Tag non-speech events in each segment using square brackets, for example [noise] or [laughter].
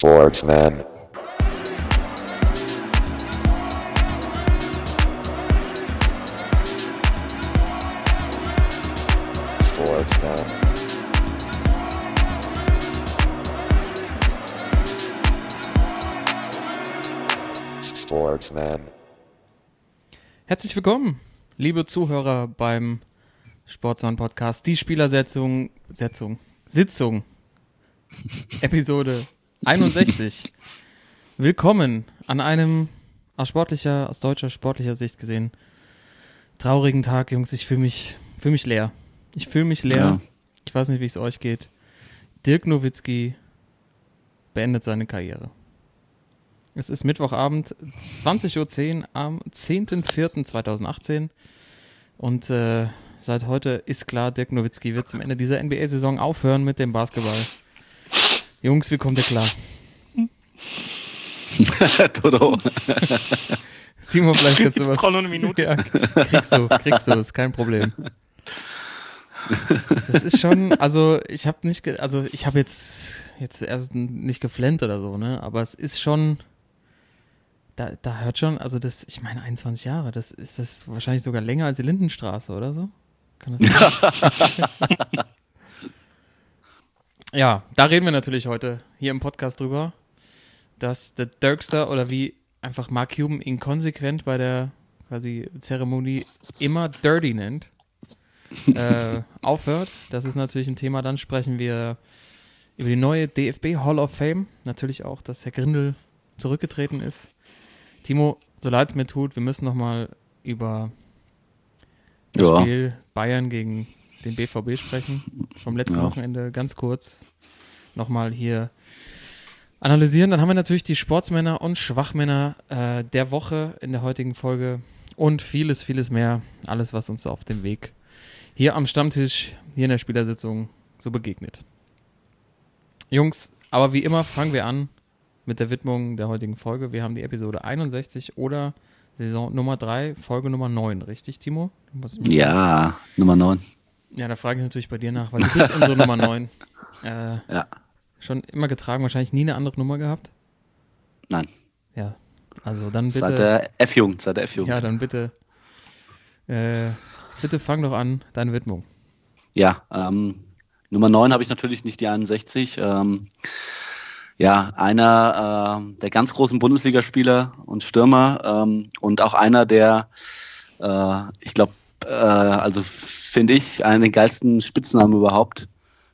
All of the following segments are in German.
Sportsman. Sportsman. Sportsman. Herzlich willkommen, liebe Zuhörer beim Sportsmann Podcast. Die Spielersetzung, Setzung, Sitzung, [laughs] Episode 61. [laughs] Willkommen an einem aus sportlicher, aus deutscher sportlicher Sicht gesehen traurigen Tag, Jungs. Ich fühle mich, fühl mich leer. Ich fühle mich leer. Ja. Ich weiß nicht, wie es euch geht. Dirk Nowitzki beendet seine Karriere. Es ist Mittwochabend, 20.10 Uhr am 10.04.2018. Und äh, seit heute ist klar, Dirk Nowitzki wird zum Ende dieser NBA-Saison aufhören mit dem Basketball. Jungs, wie kommt ihr klar? [laughs] Toto. Timo, vielleicht kannst du Ich was. brauche nur eine Minute. Ja, kriegst du, kriegst du, ist kein Problem. Das ist schon, also ich habe nicht, also ich habe jetzt jetzt erst nicht geflennt oder so, ne? Aber es ist schon, da, da hört schon, also das, ich meine 21 Jahre, das ist das wahrscheinlich sogar länger als die Lindenstraße oder so. Kann das sein? [laughs] ja, da reden wir natürlich heute hier im Podcast drüber, dass der Dirkster oder wie einfach Mark Cuban ihn konsequent bei der quasi Zeremonie immer Dirty nennt, [laughs] äh, aufhört. Das ist natürlich ein Thema. Dann sprechen wir über die neue DFB Hall of Fame. Natürlich auch, dass Herr Grindel zurückgetreten ist. Timo, so leid es mir tut, wir müssen nochmal über das Ja. Spiel Bayern gegen den BVB sprechen. Vom letzten Ja. Wochenende ganz kurz nochmal hier analysieren. Dann haben wir natürlich die Sportsmänner und Schwachmänner äh, der Woche in der heutigen Folge und vieles, vieles mehr. Alles, was uns auf dem Weg hier am Stammtisch, hier in der Spielersitzung so begegnet. Jungs, aber wie immer fangen wir an mit der Widmung der heutigen Folge. Wir haben die Episode 61 oder Saison Nummer 3, Folge Nummer 9, richtig, Timo? Ja, Nummer 9. ja, da frage ich natürlich bei dir nach, weil du bist unsere Nummer [laughs] 9. Äh, Ja. Schon immer getragen, wahrscheinlich nie eine andere Nummer gehabt. Nein. Ja, also dann bitte. Seit der F-Jugend, seit der F-Jugend. ja, dann bitte. Äh, bitte fang doch an, deine Widmung. Ja, ähm, Nummer 9 habe ich natürlich nicht die 61. Ähm, ja, einer ähm, der ganz großen Bundesligaspieler und Stürmer ähm, und auch einer der, äh, ich glaube, äh, also finde ich, einen der geilsten Spitznamen überhaupt.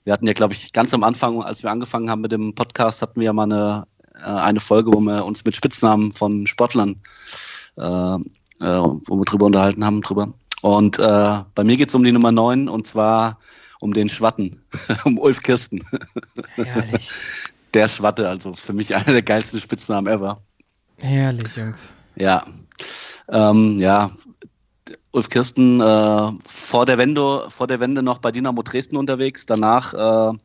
Wir hatten ja, glaube ich, ganz am Anfang, als wir angefangen haben mit dem Podcast, hatten wir ja mal eine, äh, eine Folge, wo wir uns mit Spitznamen von Sportlern, äh, äh, wo wir drüber unterhalten haben, drüber. Und äh, bei mir geht es um die Nummer 9 und zwar um den Schwatten, [laughs] um Ulf Kirsten. Herrlich. [laughs] Der Schwatte, also für mich einer der geilsten Spitznamen ever. Herrlich, Jungs. Ja. Ähm, ja. Ulf Kirsten äh, vor, der Wende, vor der Wende noch bei Dynamo Dresden unterwegs, danach äh,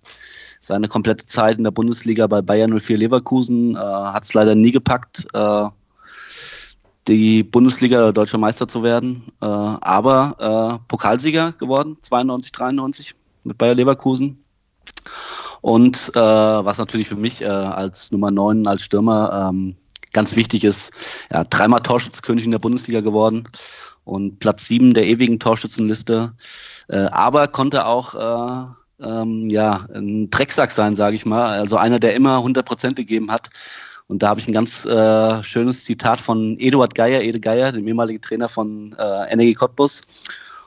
seine komplette Zeit in der Bundesliga bei Bayern 04 Leverkusen, äh, hat es leider nie gepackt, äh, die Bundesliga deutscher Meister zu werden, äh, aber äh, Pokalsieger geworden, 92, 93 mit Bayer Leverkusen. Und was natürlich für mich als Nummer 9, als Stürmer ähm, ganz wichtig ist, ja, dreimal Torschützenkönig in der Bundesliga geworden und Platz 7 der ewigen Torschützenliste, äh, aber konnte auch äh, ähm, ja, ein Drecksack sein, sage ich mal, also einer, der immer 100 Prozent gegeben hat. Und da habe ich ein ganz äh, schönes Zitat von Eduard Geier, Ede Geier, dem ehemaligen Trainer von äh, NRG Cottbus.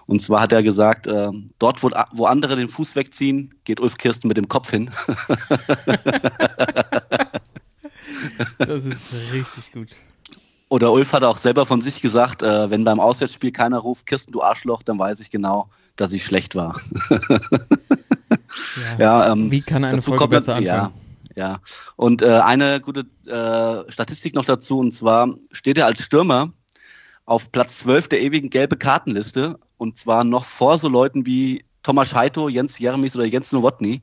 Und zwar hat er gesagt, äh, dort, wo, wo andere den Fuß wegziehen, geht Ulf Kirsten mit dem Kopf hin. [laughs] Das ist richtig gut. Oder Ulf hat auch selber von sich gesagt, äh, wenn beim Auswärtsspiel keiner ruft, Kirsten, du Arschloch, dann weiß ich genau, dass ich schlecht war. [laughs] Ja. Ja, ähm, Wie kann eine dazu Folge kommt besser ja, anfangen? ja. Und äh, eine gute äh, Statistik noch dazu, und zwar steht er als Stürmer auf Platz 12 der ewigen gelbe Kartenliste, und zwar noch vor so Leuten wie Thomas Heito, Jens Jeremies oder Jens Nowotny.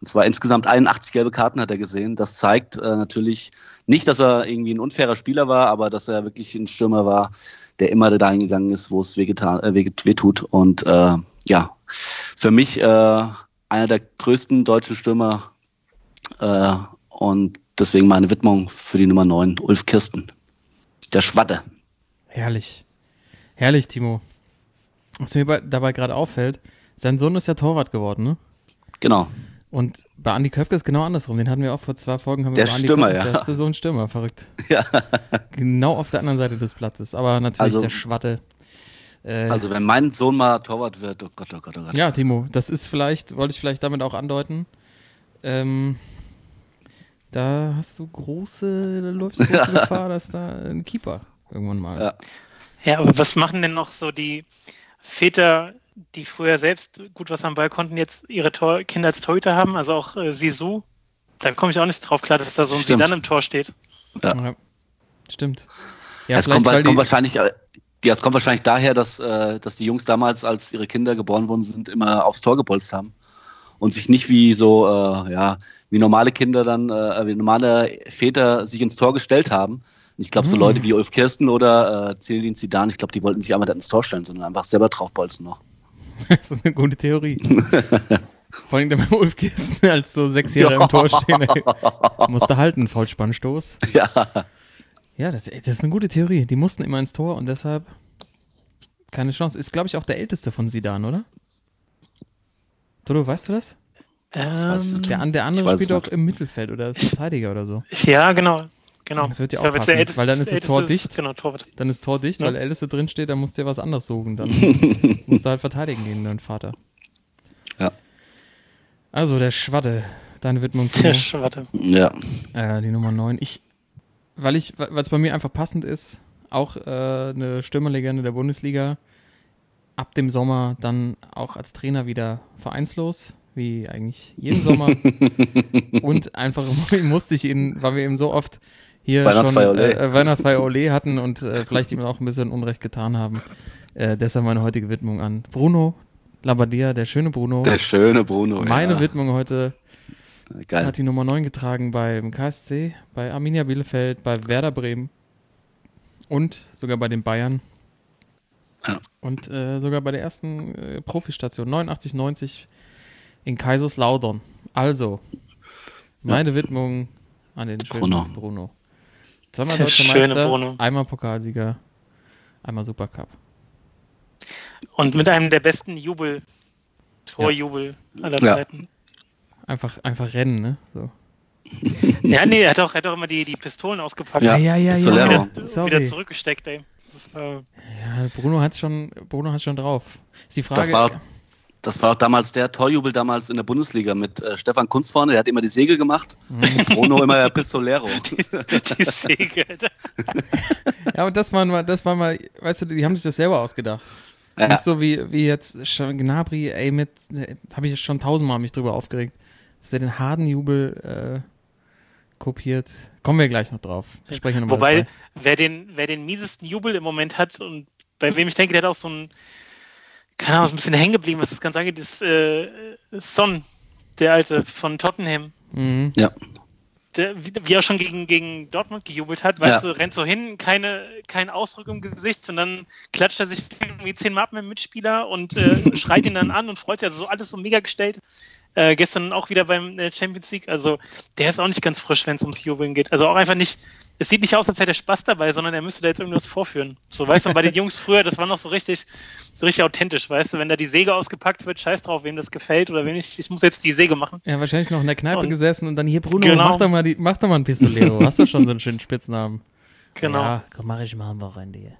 Und zwar insgesamt 81 gelbe Karten hat er gesehen. Das zeigt äh, natürlich nicht, dass er irgendwie ein unfairer Spieler war, aber dass er wirklich ein Stürmer war, der immer dahin gegangen ist, wo es wehgetan, äh, weh- wehtut. Und äh, ja, für mich äh, einer der größten deutschen Stürmer. Äh, und deswegen meine Widmung für die Nummer 9, Ulf Kirsten. Der Schwatte. Herrlich. Herrlich, Timo. Was mir bei, dabei gerade auffällt, sein Sohn ist ja Torwart geworden, ne? Genau. Und bei Andi Köpke ist genau andersrum. Den hatten wir auch vor zwei Folgen. Haben Der wir Stürmer, Köpke. ja. Der ist der Sohn Stürmer, verrückt. Ja. [laughs] Genau auf der anderen Seite des Platzes. Aber natürlich Also- der Schwatte. Äh, Also wenn mein Sohn mal Torwart wird, oh Gott, oh Gott, oh Gott. ja, Timo, das ist vielleicht, wollte ich vielleicht damit auch andeuten. Ähm, da hast du große, da läufst du große [laughs] Gefahr, dass da ein Keeper irgendwann mal. Ja. Ja, aber was machen denn noch so die Väter, die früher selbst gut was am Ball konnten, jetzt ihre Tor Kinder als Torhüter haben? Also auch äh, Sisu. Da komme ich auch nicht drauf klar, dass da so ein Stimmt. Sidan im Tor steht. Ja. Stimmt. Ja, es kommt, kommt wahrscheinlich, äh, ja, es kommt wahrscheinlich daher, dass, äh, dass die Jungs damals, als ihre Kinder geboren worden sind, immer aufs Tor gebolzt haben und sich nicht wie so, äh, ja, wie normale Kinder dann, äh, wie normale Väter sich ins Tor gestellt haben. Und ich glaube, so Hm. Leute wie Ulf Kirsten oder äh, Zinedine Zidane, ich glaube, die wollten sich einfach nicht ins Tor stellen, sondern einfach selber draufbolzen noch. [laughs] das ist eine gute Theorie. [laughs] Vor allem der bei Ulf Kirsten als so Sechsjähriger im Tor stehen. Ey. Musste halten, Vollspannstoß. ja, Ja, das, das ist eine gute Theorie. Die mussten immer ins Tor und deshalb keine Chance. Ist, glaube ich, auch der älteste von Sidan, oder? Toto, weißt du das? Ähm. Der, der andere spielt auch nicht. im Mittelfeld oder ist Verteidiger oder so. ja, genau. Genau. Das wird ja auch passen, der weil dann ist das Tor älteste dicht. Genau, Torwart. Dann ist Tor dicht, Ja. weil der Älteste drin steht, dann musst du dir was anderes suchen. Dann [laughs] musst du halt verteidigen gegen deinen Vater. Ja. Also, der Schwatte. Deine Widmung. Der. Warte. ja, Äh, die Nummer 9. Ich, weil ich, weil es bei mir einfach passend ist, auch äh, eine Stürmerlegende der Bundesliga. Ab dem Sommer dann auch als Trainer wieder vereinslos, wie eigentlich jeden Sommer. [laughs] und einfach [laughs] musste ich ihn, weil wir eben so oft hier schon Weihnachtsfeier Ole. äh, Weihnachtsfeier Ole hatten und äh, vielleicht ihm auch ein bisschen Unrecht getan haben. Äh, deshalb meine heutige Widmung an Bruno Labbadia, der schöne Bruno. der schöne Bruno. meine ja. Widmung heute Geil. hat die Nummer 9 getragen beim KSC, bei Arminia Bielefeld, bei Werder Bremen und sogar bei den Bayern. Ja. Und äh, sogar bei der ersten äh, Profistation, 89, 90 in Kaiserslautern. Also, meine Widmung an den schönen Bruno. Bruno. Zweimal Der [laughs] deutscher schöne Meister, Bruno. einmal Pokalsieger, einmal Supercup. Und mit einem der besten Jubel, Torjubel aller Ja. Zeiten. Einfach, einfach rennen, ne? So. [laughs] Ja, nee, er hat auch, er hat auch immer die, die Pistolen ausgepackt. Ja, ja, ja, ja. Wieder, Sorry. wieder zurückgesteckt, ey. Das war, Ja, Bruno hat schon, Bruno hat schon drauf. Ist die Frage. Das war, das war auch damals der Torjubel damals in der Bundesliga mit äh, Stefan Kunz vorne, der hat immer die Segel gemacht. Mhm. Bruno immer der Pistolero. [laughs] die Säge, Alter. [laughs] Ja, und das war mal, das war mal, weißt du, die haben sich das selber ausgedacht. Ja. Nicht so wie, wie jetzt Gnabry, ey, mit, habe ich schon tausendmal mich drüber aufgeregt, dass er den Hardenjubel äh, kopiert. Kommen wir gleich noch drauf. Wir sprechen nochmal Wobei, dabei. wer den, wer den miesesten Jubel im Moment hat und bei wem ich denke, der hat auch so ein, keine Ahnung, ist ein bisschen hängen geblieben, was das Ganze angeht, ist äh, Son, der alte von Tottenham. Mhm. Ja. Der, wie, wie er schon gegen, gegen Dortmund gejubelt hat, weißt Ja. du, rennt so hin, keine, kein Ausdruck im Gesicht und dann klatscht er sich irgendwie zehnmal ab mit dem Mitspieler und äh, schreit ihn dann an und freut sich, also so alles so mega gestellt. Äh, gestern auch wieder beim äh, Champions League, also der ist auch nicht ganz frisch, wenn es ums Jubeln geht. Also auch einfach nicht, es sieht nicht aus, als hätte er Spaß dabei, sondern er müsste da jetzt irgendwas vorführen. So, weißt du, und bei den Jungs früher, das war noch so richtig, so richtig authentisch, weißt du, wenn da die Säge ausgepackt wird, scheiß drauf, wem das gefällt oder wem nicht, ich muss jetzt die Säge machen. Ja, wahrscheinlich noch in der Kneipe Und- gesessen und dann hier, Bruno, Genau. mach doch mal, die, mach doch mal ein Pistolero. Hast du schon so einen schönen Spitznamen? Genau. Ja, komm, mach ich mal am Wochenende hier.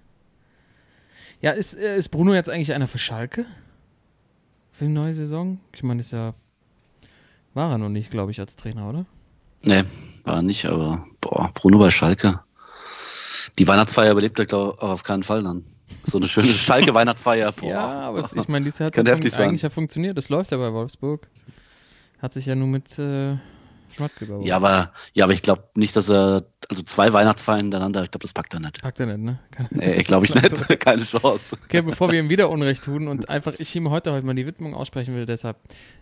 Ja, ist, äh, ist Bruno jetzt eigentlich einer für Schalke? Für die neue Saison? Ich meine, ist ja. War er noch nicht, glaube ich, als Trainer, oder? Nee, war nicht, aber boah, Bruno bei Schalke. Die Weihnachtsfeier überlebt er, glaube ich, auf keinen Fall dann. So eine schöne [laughs] Schalke-Weihnachtsfeier. Boah. Ja, aber es, ich meine, dieses Jahr hat ja sein. eigentlich ja funktioniert. Das läuft ja bei Wolfsburg. Hat sich ja nur mit äh, Schmatke überholt. Ja, aber, ja, aber ich glaube nicht, dass er, also zwei Weihnachtsfeiern hintereinander, ich glaube, das packt er nicht. Packt er nicht, ne? Kann- Nee, glaube ich [laughs] nicht. [laughs] Keine Chance. Okay, bevor wir ihm wieder Unrecht tun und einfach ich ihm heute heute mal die Widmung aussprechen will, deshalb,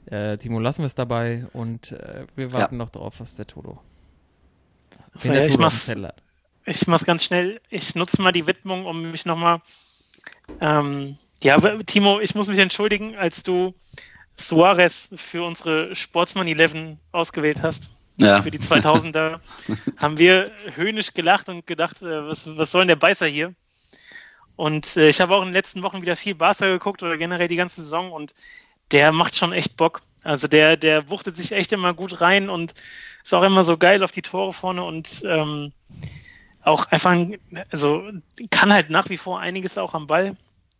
äh, Timo, lassen wir es dabei und äh, wir warten noch darauf, was der Toto. So, ja, ich auf dem mach's, Zettel hat. ich mach's ganz schnell. Ich nutze mal die Widmung, um mich nochmal. Ähm, ja, aber Timo, ich muss mich entschuldigen, als du Suarez für unsere Sportsman 11 ausgewählt hast. Ja. für die 2000er, [laughs] haben wir höhnisch gelacht und gedacht, äh, was, was soll denn der Beißer hier? Und äh, ich habe auch in den letzten Wochen wieder viel Barca geguckt oder generell die ganze Saison und der macht schon echt Bock. Also der, der wuchtet sich echt immer gut rein und ist auch immer so geil auf die Tore vorne und ähm, auch einfach, ein- also kann halt nach wie vor einiges auch am Ball.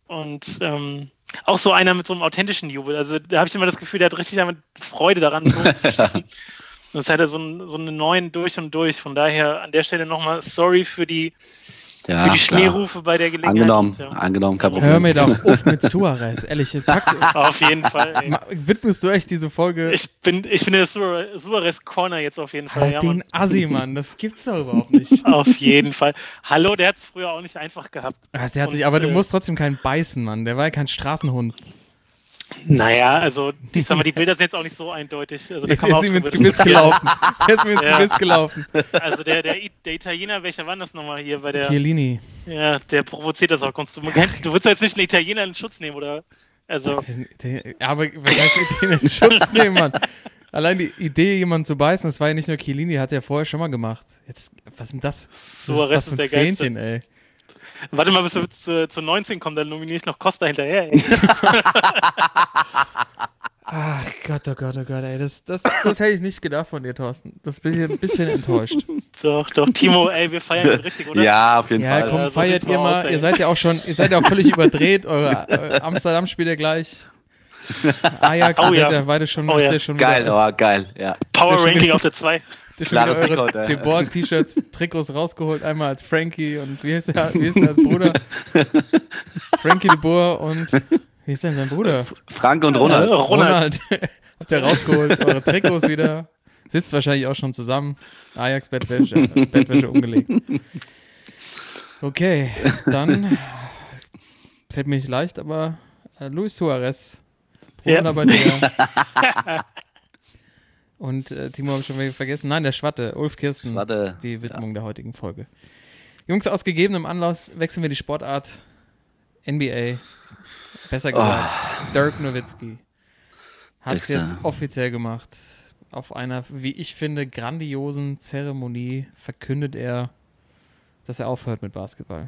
Und ähm, auch so einer mit so einem authentischen Jubel. Also da habe ich immer das Gefühl, der hat richtig damit Freude daran, zu schießen. [laughs] Das hat er so, ein, so eine neuen durch und durch. Von daher an der Stelle nochmal sorry für die, Ja, für die. Schneerufe bei der Gelegenheit. Angenommen, Ja. angenommen, kein Problem. Hör mir doch [laughs] auf mit Suarez, ehrlich. Auf jeden Fall. Ey. widmest du echt diese Folge Ich bin, ich bin der Suarez Suarez Corner jetzt auf jeden Fall. Alter, Ja, den. Assi, Mann? Das gibt's doch überhaupt nicht. [laughs] Auf jeden Fall. Hallo, der hat es früher auch nicht einfach gehabt. Also, der hat sich, aber du äh, musst trotzdem keinen beißen, Mann. Der war ja kein Straßenhund. Naja, also ich sag mal, die Bilder [laughs] sind jetzt auch nicht so eindeutig. Also, da Der kann man ist auch ihm ins Gebiss diskutieren. gelaufen. Der [laughs] ist mir ins Ja. Gebiss gelaufen. Also der, der, der Italiener, welcher war das nochmal hier bei der? Chiellini. Ja, der provoziert das auch. Du, du willst doch jetzt nicht einen Italiener in Schutz nehmen, oder? Also, Aber was heißt mit den [laughs] Schutz nehmen, Mann? Allein die Idee, jemanden zu beißen, das war ja nicht nur Chiellini, hat er vorher schon mal gemacht. Jetzt, was ist denn das? Suarez was ist ein der Geilste. Fähnchen, ey. Warte mal, bis wir zu, zu 19 kommen, dann nominiere ich noch Costa hinterher. Ey. [laughs] Ach Gott, oh Gott, oh Gott, ey. Das, das, das hätte ich nicht gedacht von dir, Thorsten. Das bin ich ein bisschen enttäuscht. [laughs] Doch, doch, Timo, ey, wir feiern ihn richtig, oder? Ja, auf jeden Ja, Fall. komm, Ja, so feiert sieht's ihr mal aus, ihr seid ja auch schon, ihr seid ja auch völlig überdreht. Eure, eure Amsterdam spielt ja gleich. [laughs] Ajax, Oh ja. beide schon, Oh ja. schon Geil, wieder, oh, geil, ja. Power Ranking wieder- auf der 2. habt ihr schon Klares wieder eure Rekord, ey. De Boer-T-Shirts, Trikots rausgeholt. Einmal als Frankie und wie heißt der, wie ist der als Bruder? [laughs] Frankie de Boer und wie ist denn sein Bruder? Frank und Ronald. Äh, Ronald. [laughs] Habt ihr rausgeholt, eure Trikots wieder. Sitzt wahrscheinlich auch schon zusammen. Ajax Bettwäsche, Bettwäsche umgelegt. Okay, dann fällt mir nicht leicht, aber äh, Luis Suarez. Ja. Bruder bei dir. [laughs] Und äh, Timo habe ich schon wieder vergessen. Nein, der Schwatte, Ulf Kirsten. Warte. Die Widmung der heutigen Folge. Jungs, aus gegebenem Anlass wechseln wir die Sportart. NBA. Besser gesagt, Dirk Nowitzki. Hat es jetzt offiziell gemacht. Auf einer, wie ich finde, grandiosen Zeremonie verkündet er, dass er aufhört mit Basketball.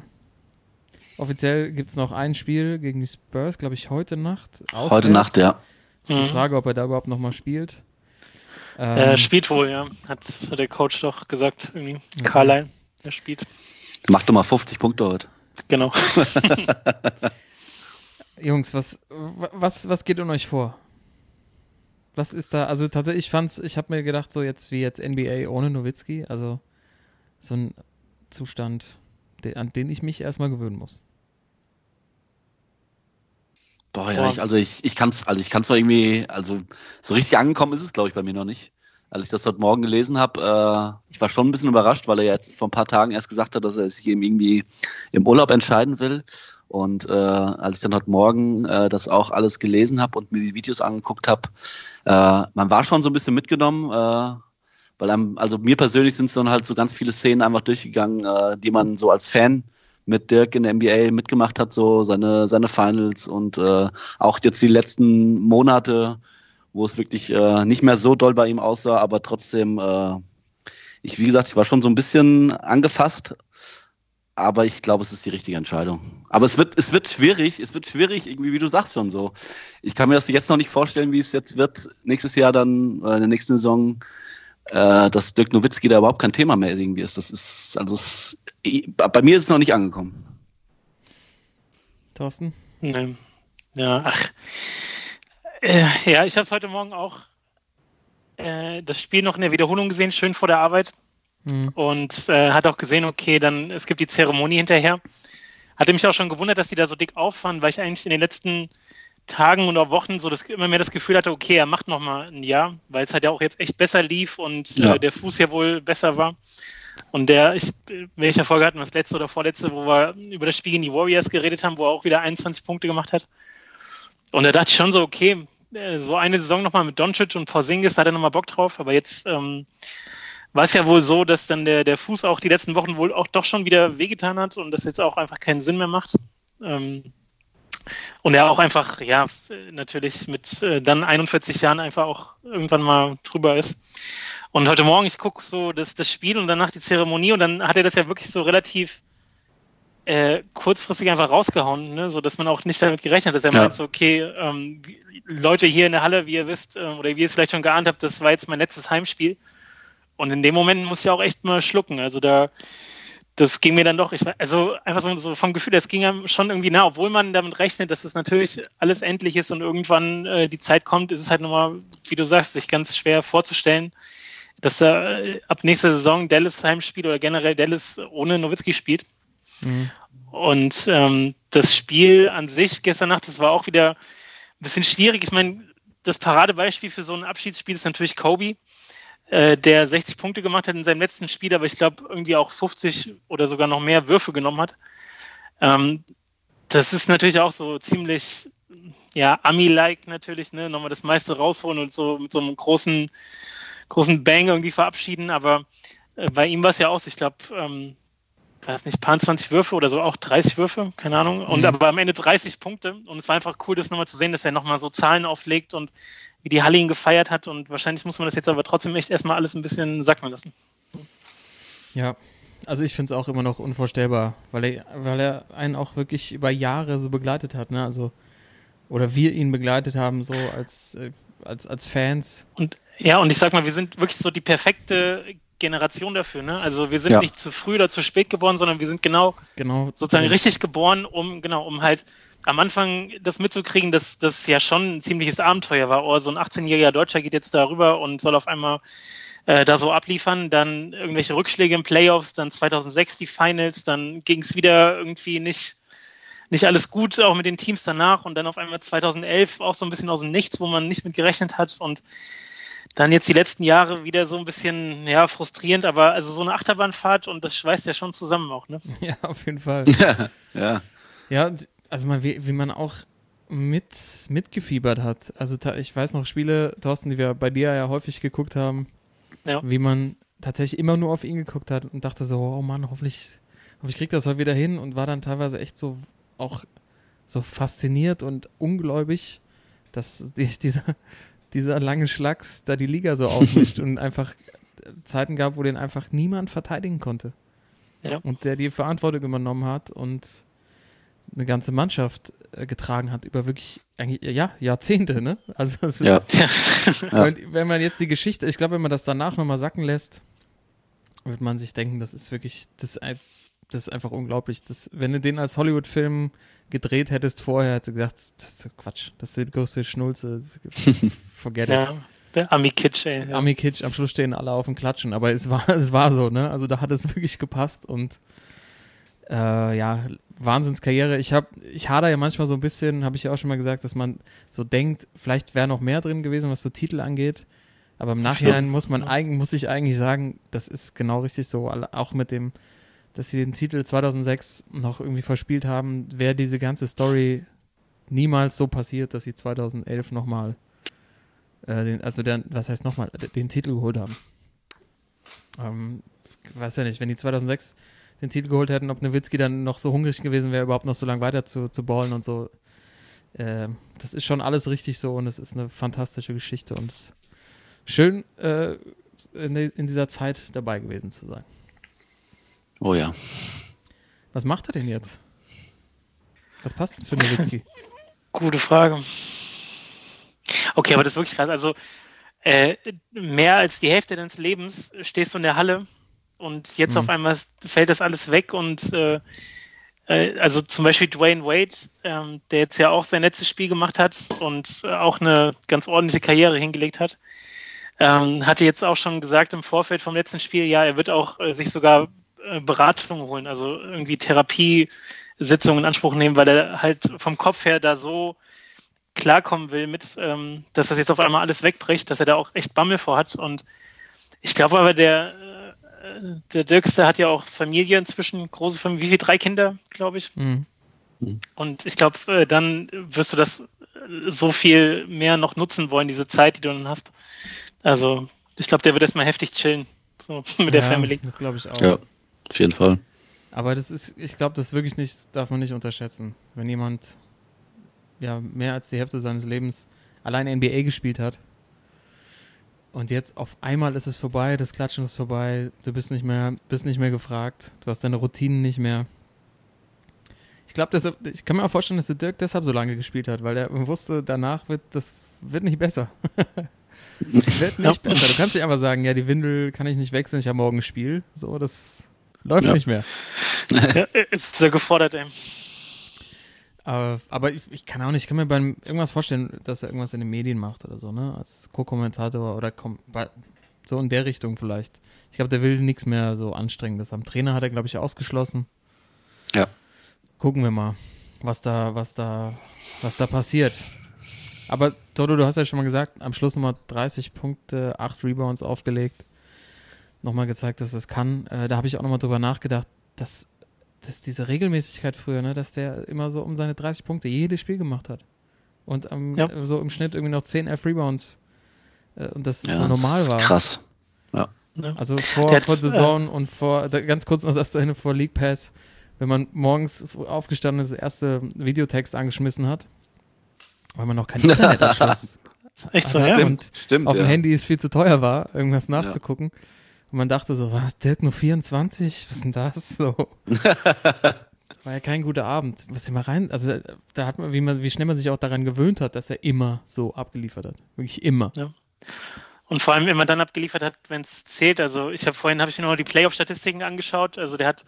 Offiziell gibt es noch ein Spiel gegen die Spurs, glaube ich, heute Nacht. Heute auswärts. Nacht, ja. Die Frage, ob er da überhaupt nochmal spielt. Ähm, Er spielt wohl, ja. Hat, hat der Coach doch gesagt, irgendwie. Carlyle, er spielt. Mach doch mal 50 Punkte heute. Genau. [laughs] Jungs, was, was, was geht in euch vor? Was ist da? Also tatsächlich, ich fand's, ich habe mir gedacht, so jetzt wie jetzt NBA ohne Nowitzki, also so ein Zustand, an den ich mich erstmal gewöhnen muss. Boah, ja, Boah. ich, also ich, ich kann es also ich kann's noch irgendwie, also so richtig angekommen ist es, glaube ich, bei mir noch nicht. Als ich das heute Morgen gelesen habe, äh, ich war schon ein bisschen überrascht, weil er jetzt vor ein paar Tagen erst gesagt hat, dass er sich eben irgendwie im Urlaub entscheiden will. Und äh, als ich dann heute Morgen äh, das auch alles gelesen habe und mir die Videos angeguckt habe, äh, man war schon so ein bisschen mitgenommen, äh, weil einem, also mir persönlich sind dann halt so ganz viele Szenen einfach durchgegangen, äh, die man so als Fan mit Dirk in der NBA mitgemacht hat, so seine, seine Finals und äh, auch jetzt die letzten Monate, wo es wirklich äh, nicht mehr so doll bei ihm aussah, aber trotzdem, äh, ich, wie gesagt, ich war schon so ein bisschen angefasst, aber ich glaube, es ist die richtige Entscheidung. Aber es wird, es wird schwierig, es wird schwierig, irgendwie, wie du sagst schon so. Ich kann mir das jetzt noch nicht vorstellen, wie es jetzt wird, nächstes Jahr dann, äh, in der nächsten Saison, äh, dass Dirk Nowitzki da überhaupt kein Thema mehr irgendwie ist. Das ist, also es, bei mir ist es noch nicht angekommen. Thorsten? Nee. Ja, ach. Äh, ja, ich habe es heute Morgen auch äh, das Spiel noch in der Wiederholung gesehen, schön vor der Arbeit. Hm. Und äh, hat auch gesehen, okay, dann es gibt die Zeremonie hinterher. Hatte mich auch schon gewundert, dass die da so dick auffahren, weil ich eigentlich in den letzten Tagen oder Wochen so das, immer mehr das Gefühl hatte, okay, er macht noch mal ein Jahr, weil es halt ja auch jetzt echt besser lief und Ja. äh, der Fuß ja wohl besser war. Und der, ich, welcher Folge hatten wir das letzte oder vorletzte, wo wir über das Spiel gegen die Warriors geredet haben, wo er auch wieder 21 Punkte gemacht hat. Und da dachte schon so, okay, äh, so eine Saison nochmal mit Doncic und Porzingis, da hat er nochmal Bock drauf, aber jetzt ähm, war es ja wohl so, dass dann der, der Fuß auch die letzten Wochen wohl auch doch schon wieder wehgetan hat und das jetzt auch einfach keinen Sinn mehr macht. Ähm, und er auch einfach, ja, natürlich mit äh, dann 41 Jahren einfach auch irgendwann mal drüber ist. Und heute Morgen, ich gucke so das, das Spiel und danach die Zeremonie und dann hat er das ja wirklich so relativ äh, kurzfristig einfach rausgehauen, ne? so dass man auch nicht damit gerechnet hat, dass er Ja. meint, so, okay, ähm, Leute hier in der Halle, wie ihr wisst, ähm, oder wie ihr es vielleicht schon geahnt habt, das war jetzt mein letztes Heimspiel. Und in dem Moment muss ich auch echt mal schlucken. Also da, das ging mir dann doch, ich, also einfach so, so vom Gefühl, das ging einem schon irgendwie nah, obwohl man damit rechnet, dass es natürlich alles endlich ist und irgendwann äh, die Zeit kommt, ist es halt nochmal, wie du sagst, sich ganz schwer vorzustellen, dass er äh, ab nächster Saison Dallas Heimspiel oder generell Dallas ohne Nowitzki spielt. Mhm. Und ähm, das Spiel an sich gestern Nacht, das war auch wieder ein bisschen schwierig. Ich meine, das Paradebeispiel für so ein Abschiedsspiel ist natürlich Kobe, äh, der 60 Punkte gemacht hat in seinem letzten Spiel, aber ich glaube irgendwie auch 50 oder sogar noch mehr Würfe genommen hat. Ähm, das ist natürlich auch so ziemlich, ja, Ami-like natürlich, ne? Nochmal das meiste rausholen und so mit so einem großen, großen Bang irgendwie verabschieden. Aber äh, bei ihm war es ja auch so, ich glaube, ähm, weiß nicht, paar 20 Würfe oder so, auch 30 Würfe, keine Ahnung. Und Mhm. aber am Ende 30 Punkte. Und es war einfach cool, das nochmal zu sehen, dass er nochmal so Zahlen auflegt und wie die Halle ihn gefeiert hat. Und wahrscheinlich muss man das jetzt aber trotzdem echt erstmal alles ein bisschen sacken lassen. Ja, also ich finde es auch immer noch unvorstellbar, weil er, weil er einen auch wirklich über Jahre so begleitet hat, ne? Also, oder wir ihn begleitet haben, so als, äh, als, als Fans. Und ja, und ich sag mal, wir sind wirklich so die perfekte Generation dafür. Ne? Also wir sind Ja. nicht zu früh oder zu spät geboren, sondern wir sind genau Genau. sozusagen richtig geboren, um genau, um halt am Anfang das mitzukriegen, dass das ja schon ein ziemliches Abenteuer war. Oh, so ein 18-jähriger Deutscher geht jetzt darüber und soll auf einmal äh, da so abliefern, dann irgendwelche Rückschläge im Playoffs, dann 2006 die Finals, dann ging es wieder irgendwie nicht nicht alles gut, auch mit den Teams danach und dann auf einmal 2011 auch so ein bisschen aus dem Nichts, wo man nicht mit gerechnet hat und dann jetzt die letzten Jahre wieder so ein bisschen ja frustrierend, aber also so eine Achterbahnfahrt und das schweißt ja schon zusammen auch, ne? [laughs] Ja, auf jeden Fall. ja. Ja, und also man, wie, wie man auch mit, mitgefiebert hat. Also ich weiß noch Spiele, Thorsten, die wir bei dir ja häufig geguckt haben, Ja. wie man tatsächlich immer nur auf ihn geguckt hat und dachte so, oh Mann, hoffentlich, hoffentlich kriegt das heute wieder hin und war dann teilweise echt so auch so fasziniert und ungläubig, dass die, dieser, dieser lange Schlags da die Liga so [laughs] aufmischt und einfach Zeiten gab, wo den einfach niemand verteidigen konnte. Ja. Und der die Verantwortung übernommen hat und eine ganze Mannschaft äh, getragen hat über wirklich eigentlich, ja, Jahrzehnte, ne? Also es ist, Ja. [laughs] Und wenn man jetzt die Geschichte, ich glaube, wenn man das danach nochmal sacken lässt, wird man sich denken, das ist wirklich, das, das ist einfach unglaublich. Das, wenn du den als Hollywood-Film gedreht hättest vorher, hättest du gesagt, das ist Quatsch, das ist die größte Schnulze, das- [laughs] forget it. Ja, der Ami-Kitsch, ey. Ja. Ami Kitsch, am Schluss stehen alle auf dem Klatschen, aber es war, [laughs] es war so, ne? Also da hat es wirklich gepasst und äh, ja, Wahnsinnskarriere. Ich habe, ich hader ja manchmal so ein bisschen, habe ich ja auch schon mal gesagt, dass man so denkt, vielleicht wäre noch mehr drin gewesen, was so Titel angeht. Aber im Nachhinein muss man eigentlich, muss ich eigentlich sagen, das ist genau richtig so. Auch mit dem, dass sie den Titel 2006 noch irgendwie verspielt haben, wäre diese ganze Story niemals so passiert, dass sie 2011 nochmal äh, den, also der, was heißt nochmal, den Titel geholt haben. Ähm, weiß ja nicht, wenn die 2006 den Titel geholt hätten, ob Nowitzki dann noch so hungrig gewesen wäre, überhaupt noch so lange weiter zu, zu ballen und so. Ähm, das ist schon alles richtig so und es ist eine fantastische Geschichte und es ist schön, äh, in, de- in dieser Zeit dabei gewesen zu sein. Oh ja. Was macht er denn jetzt? Was passt denn für Nowitzki? [laughs] Gute Frage. Okay, aber das ist wirklich krass. Also äh, mehr als die Hälfte deines Lebens stehst du in der Halle und jetzt Mhm. auf einmal fällt das alles weg und äh, äh, also zum Beispiel Dwayne Wade, ähm, der jetzt ja auch sein letztes Spiel gemacht hat und äh, auch eine ganz ordentliche Karriere hingelegt hat, ähm, hatte jetzt auch schon gesagt im Vorfeld vom letzten Spiel, ja, er wird auch äh, sich sogar äh, Beratung holen, also irgendwie Therapiesitzungen in Anspruch nehmen, weil er halt vom Kopf her da so klarkommen will mit, ähm, dass das jetzt auf einmal alles wegbricht, dass er da auch echt Bammel vor hat. Und ich glaube aber, der, der Dirkste hat ja auch Familie inzwischen, große Familie, wie viele? Drei Kinder, glaube ich. Mhm. Und ich glaube, äh, dann wirst du das äh, so viel mehr noch nutzen wollen, diese Zeit, die du dann hast. Also, ich glaube, der wird erstmal heftig chillen. So, [laughs] mit der ja, Family. Das glaube ich auch. Ja, auf jeden Fall. Aber das ist, ich glaube, das wirklich nicht, darf man nicht unterschätzen. Wenn jemand ja mehr als die Hälfte seines Lebens allein NBA gespielt hat Und jetzt auf einmal ist es vorbei, das Klatschen ist vorbei, du bist nicht mehr, bist nicht mehr gefragt, du hast deine Routinen nicht mehr. Ich glaube, ich kann mir auch vorstellen, dass der Dirk deshalb so lange gespielt hat, weil er wusste, danach wird das wird nicht besser. [laughs] wird nicht besser. Du kannst nicht einfach sagen, ja, die Windel kann ich nicht wechseln, ich habe morgen ein Spiel. So, das läuft ja. nicht mehr. [laughs] Ja, ist sehr gefordert, ey. Aber, aber ich, ich, kann auch nicht, ich kann mir beim irgendwas vorstellen, dass er irgendwas in den Medien macht oder so, ne? Als Co-Kommentator oder so in der Richtung vielleicht. Ich glaube, der will nichts mehr so anstrengendes. Am Trainer hat er, glaube ich, ausgeschlossen. Ja gucken wir mal, was da, was da, was da passiert. Aber Toto, du hast ja schon mal gesagt, am Schluss nochmal 30 Punkte, 8 Rebounds aufgelegt. Nochmal gezeigt, dass das kann. Äh, da habe ich auch nochmal drüber nachgedacht, dass, dass diese Regelmäßigkeit früher, ne, dass der immer so um seine 30 Punkte jedes Spiel gemacht hat. Und ähm, ja. so im Schnitt irgendwie noch 10, 11 Rebounds. Äh, und das ja, so normal war. Krass. Ja. Also vor, vor The Zone und vor, ganz kurz noch das dahin vor League Pass wenn man morgens aufgestanden ist, das erste Videotext angeschmissen hat, weil man noch kein [laughs] Internetanschluss Echt so, ja. Und Stimmt, auf dem. Handy es viel zu teuer war, irgendwas nachzugucken. Ja. Und man dachte so, was, Dirk nur 24? Was ist denn das? So. [laughs] war ja kein guter Abend. Was immer rein, also da hat man, wie man, wie schnell man sich auch daran gewöhnt hat, dass er immer so abgeliefert hat. Wirklich immer. Ja. Und vor allem, wenn man dann abgeliefert hat, wenn es zählt. Also ich habe vorhin habe ich mir noch die Playoff-Statistiken angeschaut. Also der hat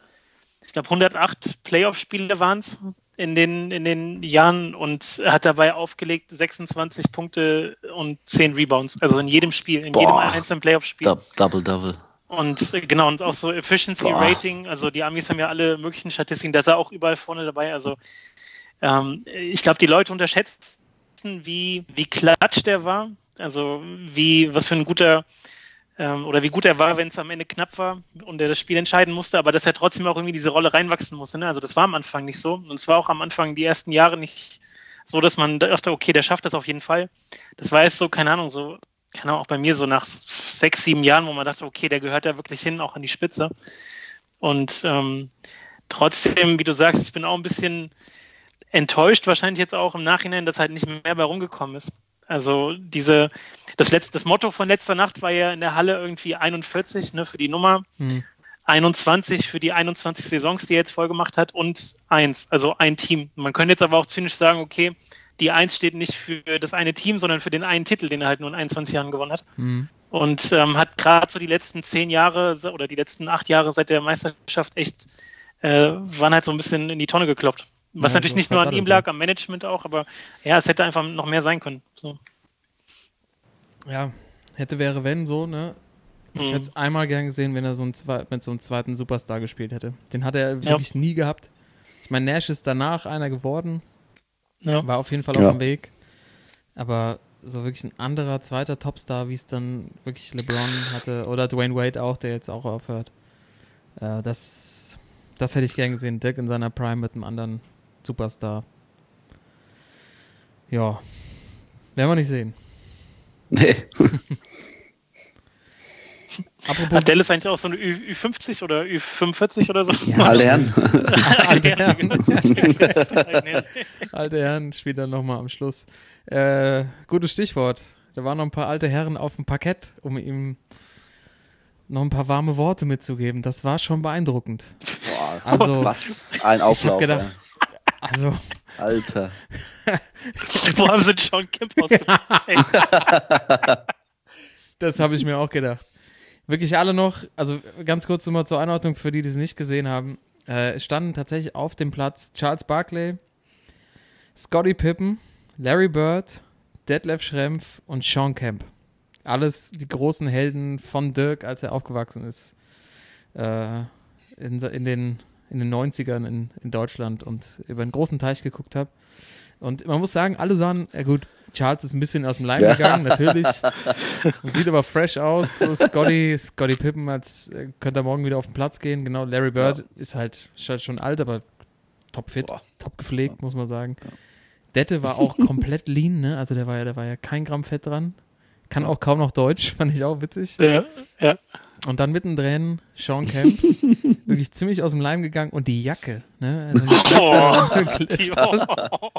ich glaube 108 Playoff-Spiele waren es in den, in den Jahren und hat dabei aufgelegt 26 Punkte und 10 Rebounds. Also in jedem Spiel, in Boah. jedem einzelnen Playoff-Spiel. Double, double. Und genau, und auch so Efficiency Boah. Rating, also die Amis haben ja alle möglichen Statistiken, da ist er auch überall vorne dabei. Also ähm, ich glaube, die Leute unterschätzen, wie, wie klatsch der war. Also wie, was für ein guter ähm, oder wie gut er war, wenn es am Ende knapp war und er das Spiel entscheiden musste, aber dass er trotzdem auch irgendwie diese Rolle reinwachsen musste. Ne? Also das war am Anfang nicht so. Und es war auch am Anfang die ersten Jahre nicht so, dass man dachte, okay, der schafft das auf jeden Fall. Das war jetzt so, keine Ahnung, so, Ahnung, auch bei mir so nach sechs, sieben Jahren, wo man dachte, okay, der gehört da wirklich hin, auch an die Spitze. Und ähm, trotzdem, wie du sagst, ich bin auch ein bisschen enttäuscht, wahrscheinlich jetzt auch im Nachhinein, dass halt nicht mehr bei rumgekommen ist. Also diese, das, letzte, das Motto von letzter Nacht war ja in der Halle irgendwie 41 ne, für die Nummer, mhm. 21 für die 21 Saisons, die er jetzt voll gemacht hat und eins, also ein Team. Man könnte jetzt aber auch zynisch sagen, okay, die Eins steht nicht für das eine Team, sondern für den einen Titel, den er halt nur in 21 Jahren gewonnen hat. Mhm. Und ähm, hat gerade so die letzten zehn Jahre oder die letzten acht Jahre seit der Meisterschaft echt, äh, waren halt so ein bisschen in die Tonne gekloppt. Was ja, natürlich so nicht nur an ihm lag, am Management auch, aber ja, es hätte einfach noch mehr sein können. So. Ja, hätte, wäre, wenn so, ne? Ich mhm. hätte es einmal gern gesehen, wenn er so ein mit so einem zweiten Superstar gespielt hätte. Den hat er wirklich ja. nie gehabt. Ich meine, Nash ist danach einer geworden. Ja. War auf jeden Fall ja. auf dem Weg. Aber so wirklich ein anderer zweiter Topstar, wie es dann wirklich LeBron hatte, oder Dwayne Wade auch, der jetzt auch aufhört. Äh, das, das hätte ich gern gesehen. Dirk in seiner Prime mit einem anderen Superstar. Ja. Werden wir nicht sehen. Nee. [laughs] Apropos Hat Dallas eigentlich auch so eine Ü 50 oder Ü45 oder so? Ja, alte Herren. [laughs] [laughs] alte Herren. alte Herren spielt dann nochmal am Schluss. Äh, gutes Stichwort. Da waren noch ein paar alte Herren auf dem Parkett, um ihm noch ein paar warme Worte mitzugeben. Das war schon beeindruckend. Boah, also, was ein Auflauf. Ich hab gedacht, also. Alter. [laughs] Wo haben sie John Kemp Das habe ich mir auch gedacht. Wirklich alle noch, also ganz kurz nochmal zur Einordnung für die, die es nicht gesehen haben. Äh, standen tatsächlich auf dem Platz Charles Barkley, Scotty Pippen, Larry Bird, Detlef Schrempf und Sean Kemp. Alles die großen Helden von Dirk, als er aufgewachsen ist. Äh, in, in den in den 90ern in, in Deutschland und über einen großen Teich geguckt habe. Und man muss sagen, alle sahen, ja gut, Charles ist ein bisschen aus dem Leim gegangen, natürlich. [laughs] Sieht aber fresh aus. So Scotty, Scotty Pippen, als äh, könnte er morgen wieder auf den Platz gehen. Genau, Larry Bird ja. ist, halt, ist halt schon alt, aber topfit, top gepflegt, ja. muss man sagen. Dette war auch komplett [laughs] lean, ne? Also der war ja, der war ja kein Gramm Fett dran. Kann auch kaum noch Deutsch, [laughs] fand ich auch witzig. Ja, ja. Und dann mittendrin Sean Kemp, wirklich ziemlich aus dem Leim gegangen und die Jacke. Ne? Also oh,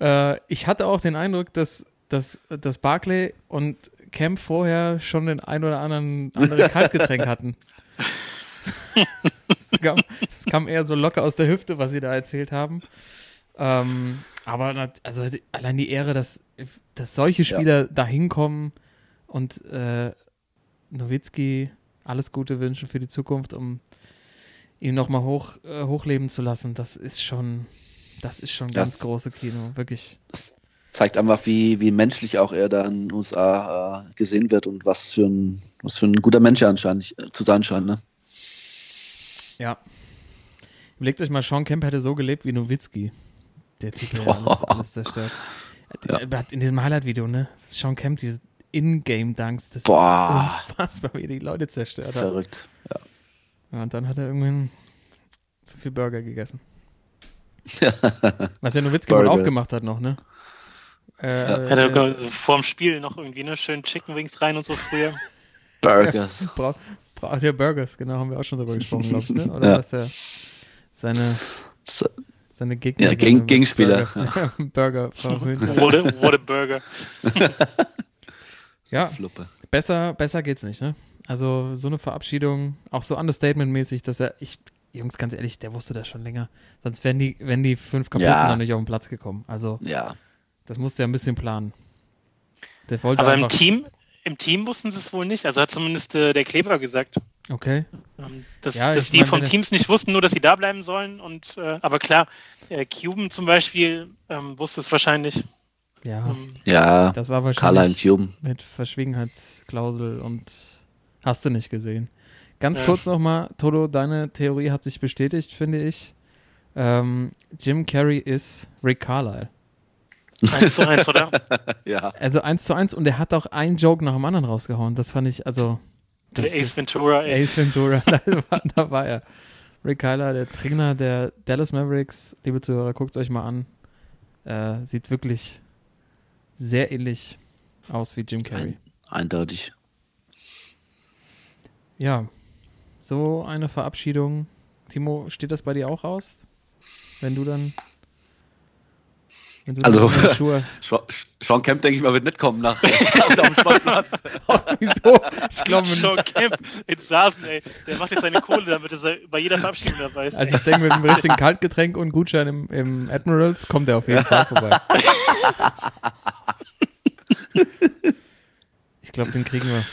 äh, ich hatte auch den Eindruck, dass, dass, dass Barclay und Camp vorher schon den ein oder anderen andere [laughs] Kaltgetränk hatten. das, kam, das kam eher so locker aus der Hüfte, was sie da erzählt haben. Ähm, aber also allein die Ehre, dass, dass solche Spieler da hinkommen und äh, Nowitzki alles Gute wünschen für die Zukunft, um ihn nochmal hoch, äh, hochleben zu lassen, das ist schon, das ist schon ganz Das- große Kino, wirklich. Zeigt einfach, wie, wie menschlich auch er da in den USA äh, gesehen wird und was für ein, was für ein guter Mensch er anscheinend äh, zu sein scheint. Ne? Ja. Überlegt euch mal, Sean Kemp hätte so gelebt wie Nowitzki. Der Typ, der [laughs] alles, alles zerstört. Ja. In diesem Highlight-Video, ne? Sean Kemp, diese In-Game-Dunks, das Boah. ist unfassbar, wie die Leute zerstört hat. Verrückt. Ja. Ja, und dann hat er irgendwann zu viel Burger gegessen. [laughs] Was der Nowitzki wohl Burger. auch gemacht hat noch, ne? Äh, Hat er sogar so vorm Spiel noch irgendwie ne schön Chicken Wings rein und so früher. [laughs] Burgers. [laughs] Bra braucht ja Burgers, genau, haben wir auch schon drüber gesprochen, glaubst du, ne? Oder Ja. dass er seine, seine Gegner Ja, Gegen- mit Gegenspieler, Burgers, Burger verhöhnt hat. What a, what a Burger. Ja, Fluppe. besser, besser geht's nicht, ne? Also so eine Verabschiedung, auch so understatement-mäßig, dass er, ich, Jungs, ganz ehrlich, der wusste das schon länger. Sonst wären die, wären die fünf Kapuzen Ja. noch nicht auf den Platz gekommen. Also, Ja. das musste er ein bisschen planen. Der wollte Aber im Team, im Team wussten sie es wohl nicht. Also hat zumindest äh, der Kleber gesagt. Okay. Ähm, dass Ja, dass die mein, vom wenn- Teams nicht wussten, nur dass sie da bleiben sollen. Und äh, aber klar, äh, Cuban zum Beispiel ähm, wusste es wahrscheinlich. Ja, Ähm, Ja. das war Carla im wahrscheinlich Cuben. mit Verschwiegenheitsklausel und hast du nicht gesehen. Ganz Ja. kurz nochmal, Toto, deine Theorie hat sich bestätigt, finde ich. Ähm, Jim Carrey ist Rick Carlisle. 1 zu 1, oder? [laughs] Ja. Also eins zu eins und er hat auch einen Joke nach dem anderen rausgehauen. Das fand ich, also. Der Ace Ventura. Ey. Ace Ventura, [laughs] da war, da war er. Rick Kyler, der Trainer der Dallas Mavericks, liebe Zuhörer, guckt es euch mal an. Äh, sieht wirklich sehr ähnlich aus wie Jim Carrey. Eindeutig. Ja, so eine Verabschiedung. Timo, steht das bei dir auch aus? Wenn du dann. Wenn du Also- Schuhe. [laughs] Sean- Kemp, denke ich mal, wird nicht kommen nach, [laughs] nach dem Sportplatz. [laughs] Oh, wieso? Ich glaube, Sean Kemp ins Rasen, ey. Der macht jetzt seine Kohle, damit er bei jeder Verabschiedung dabei ist. Also ich denke, mit einem richtigen Kaltgetränk und Gutschein im, im Admirals kommt er auf jeden Fall vorbei. Ich glaube, den kriegen wir.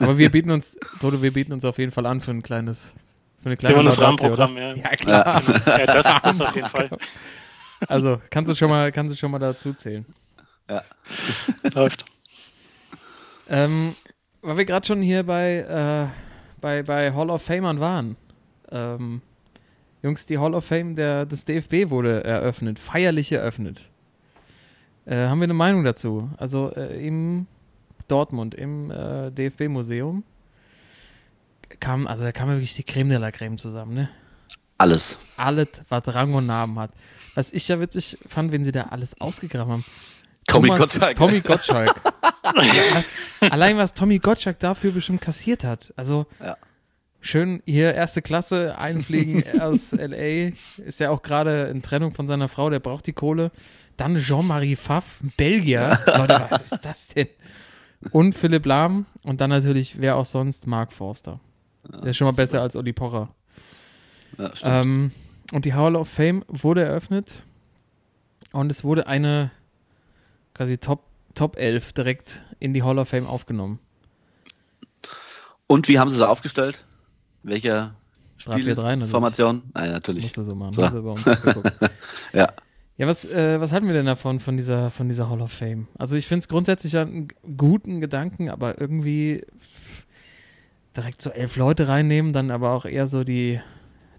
Aber wir bieten uns, Toto, wir bieten uns auf jeden Fall an für ein kleines, für eine kleine haben das? Rahmenprogramm, ja. Ja, klar. Ja, das, das auf jeden Fall. Also, kannst du schon mal, kannst du schon mal dazu zählen. Läuft. Ähm, weil wir gerade schon hier bei, äh, bei, bei Hall of Famern waren. Ähm, Jungs, die Hall of Fame der, des DFB wurde eröffnet, feierlich eröffnet. Äh, haben wir eine Meinung dazu? Also äh, im Dortmund, im äh, DFB-Museum kam, also da kam wirklich die Creme de la Creme zusammen, ne? Alles. Alles, was Rang und Namen hat. Was ich ja witzig fand, wenn sie da alles ausgegraben haben. Tommy Thomas- Gottschalk. Tommy Gottschalk. [laughs] was, allein was Tommy Gottschalk dafür bestimmt kassiert hat. Also Ja. schön hier erste Klasse einfliegen [laughs] aus LA. Ist ja auch gerade in Trennung von seiner Frau, der braucht die Kohle. Dann Jean-Marie Pfaff, Belgier. [laughs] Leute, was ist das denn? Und Philipp Lahm und dann natürlich, wer auch sonst, Mark Forster. Der ist schon mal besser als Uli Pocher. Ja. Ähm, und die Hall of Fame wurde eröffnet und es wurde eine quasi Top, Top 11 direkt in die Hall of Fame aufgenommen. Und wie haben sie es aufgestellt? Welcher 3-4-3 natürlich. Formation? Nein, natürlich. Musste so machen. So. Bei uns. [laughs] Ja. Ja, was, äh, was halten wir denn davon, von dieser, von dieser Hall of Fame? Also ich finde es grundsätzlich einen guten Gedanken, aber irgendwie direkt so elf Leute reinnehmen, dann aber auch eher so die,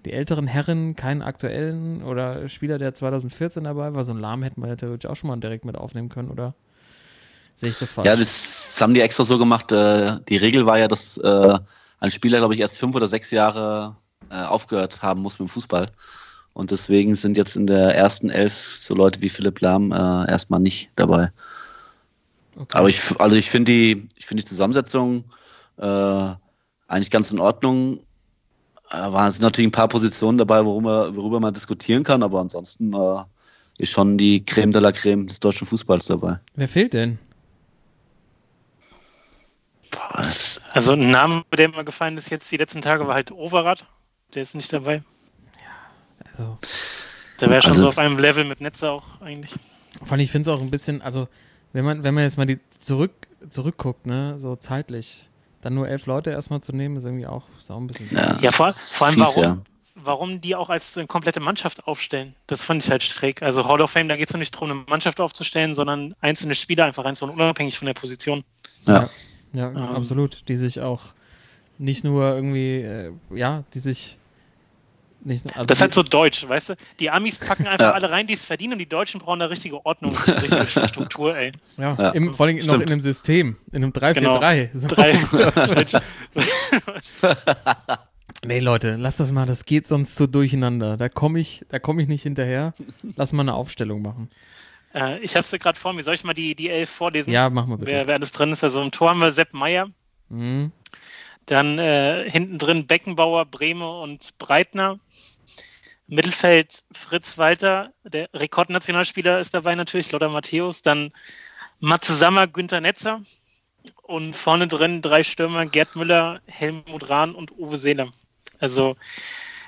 die älteren Herren, keinen aktuellen oder Spieler, der 2014 dabei war. So einen Lahm hätten wir ja theoretisch auch schon mal direkt mit aufnehmen können, oder sehe ich das falsch? Ja, das haben die extra so gemacht. Äh, die Regel war ja, dass äh, ein Spieler, glaube ich, erst fünf oder sechs Jahre äh, aufgehört haben muss mit dem Fußball. Und deswegen sind jetzt in der ersten Elf so Leute wie Philipp Lahm äh, erstmal nicht dabei. okay. Aber ich, also ich finde die, ich finde die Zusammensetzung äh, eigentlich ganz in Ordnung. Äh, waren sind natürlich ein paar Positionen dabei, worüber, worüber man diskutieren kann, aber ansonsten äh, ist schon die Creme de la Creme des deutschen Fußballs dabei. Wer fehlt denn? Das, Also ein Name, der mir gefallen ist jetzt die letzten Tage, war halt Overath. Der ist nicht dabei. Also, Der wäre schon Also- so auf einem Level mit Netze auch eigentlich. vor allem, ich finde es auch ein bisschen, also, wenn man, wenn man jetzt mal die zurück, zurückguckt, ne, so zeitlich, dann nur elf Leute erstmal zu nehmen, ist irgendwie auch, ist auch ein bisschen. ja, Ja, vor, vor allem fies, warum, ja. warum die auch als eine komplette Mannschaft aufstellen. Das fand ich halt schräg. Also Hall of Fame, da geht es nicht darum, eine Mannschaft aufzustellen, sondern einzelne Spieler einfach reinzuholen, unabhängig von der Position. Ja. Ja, Ähm. absolut. Die sich auch nicht nur irgendwie, äh, ja, die sich nicht also das ist halt so deutsch, weißt du? Die Amis packen einfach Ja. alle rein, die es verdienen und die Deutschen brauchen eine richtige Ordnung, eine richtige Struktur, ey. ja, Ja, im, vor allem noch stimmt. in einem System, in einem 3-4-3. Genau. So. Drei. [laughs] [laughs] Nee, Leute, lass das mal, das geht sonst so durcheinander. Da komme ich, da komme ich nicht hinterher. Lass mal eine Aufstellung machen. äh, ich habe es gerade vor mir. Soll ich mal die, die elf vorlesen? Ja, mach mal bitte. Wer, wer alles drin ist. Also im Tor haben wir Sepp Meier, Mhm. dann äh, hinten drin Beckenbauer, Breme und Breitner. Mittelfeld Fritz Walter, der Rekordnationalspieler ist dabei natürlich, Lothar Matthäus. Dann Matze Sammer, Günther Netzer. Und vorne drin drei Stürmer, Gerd Müller, Helmut Rahn und Uwe Seeler. Also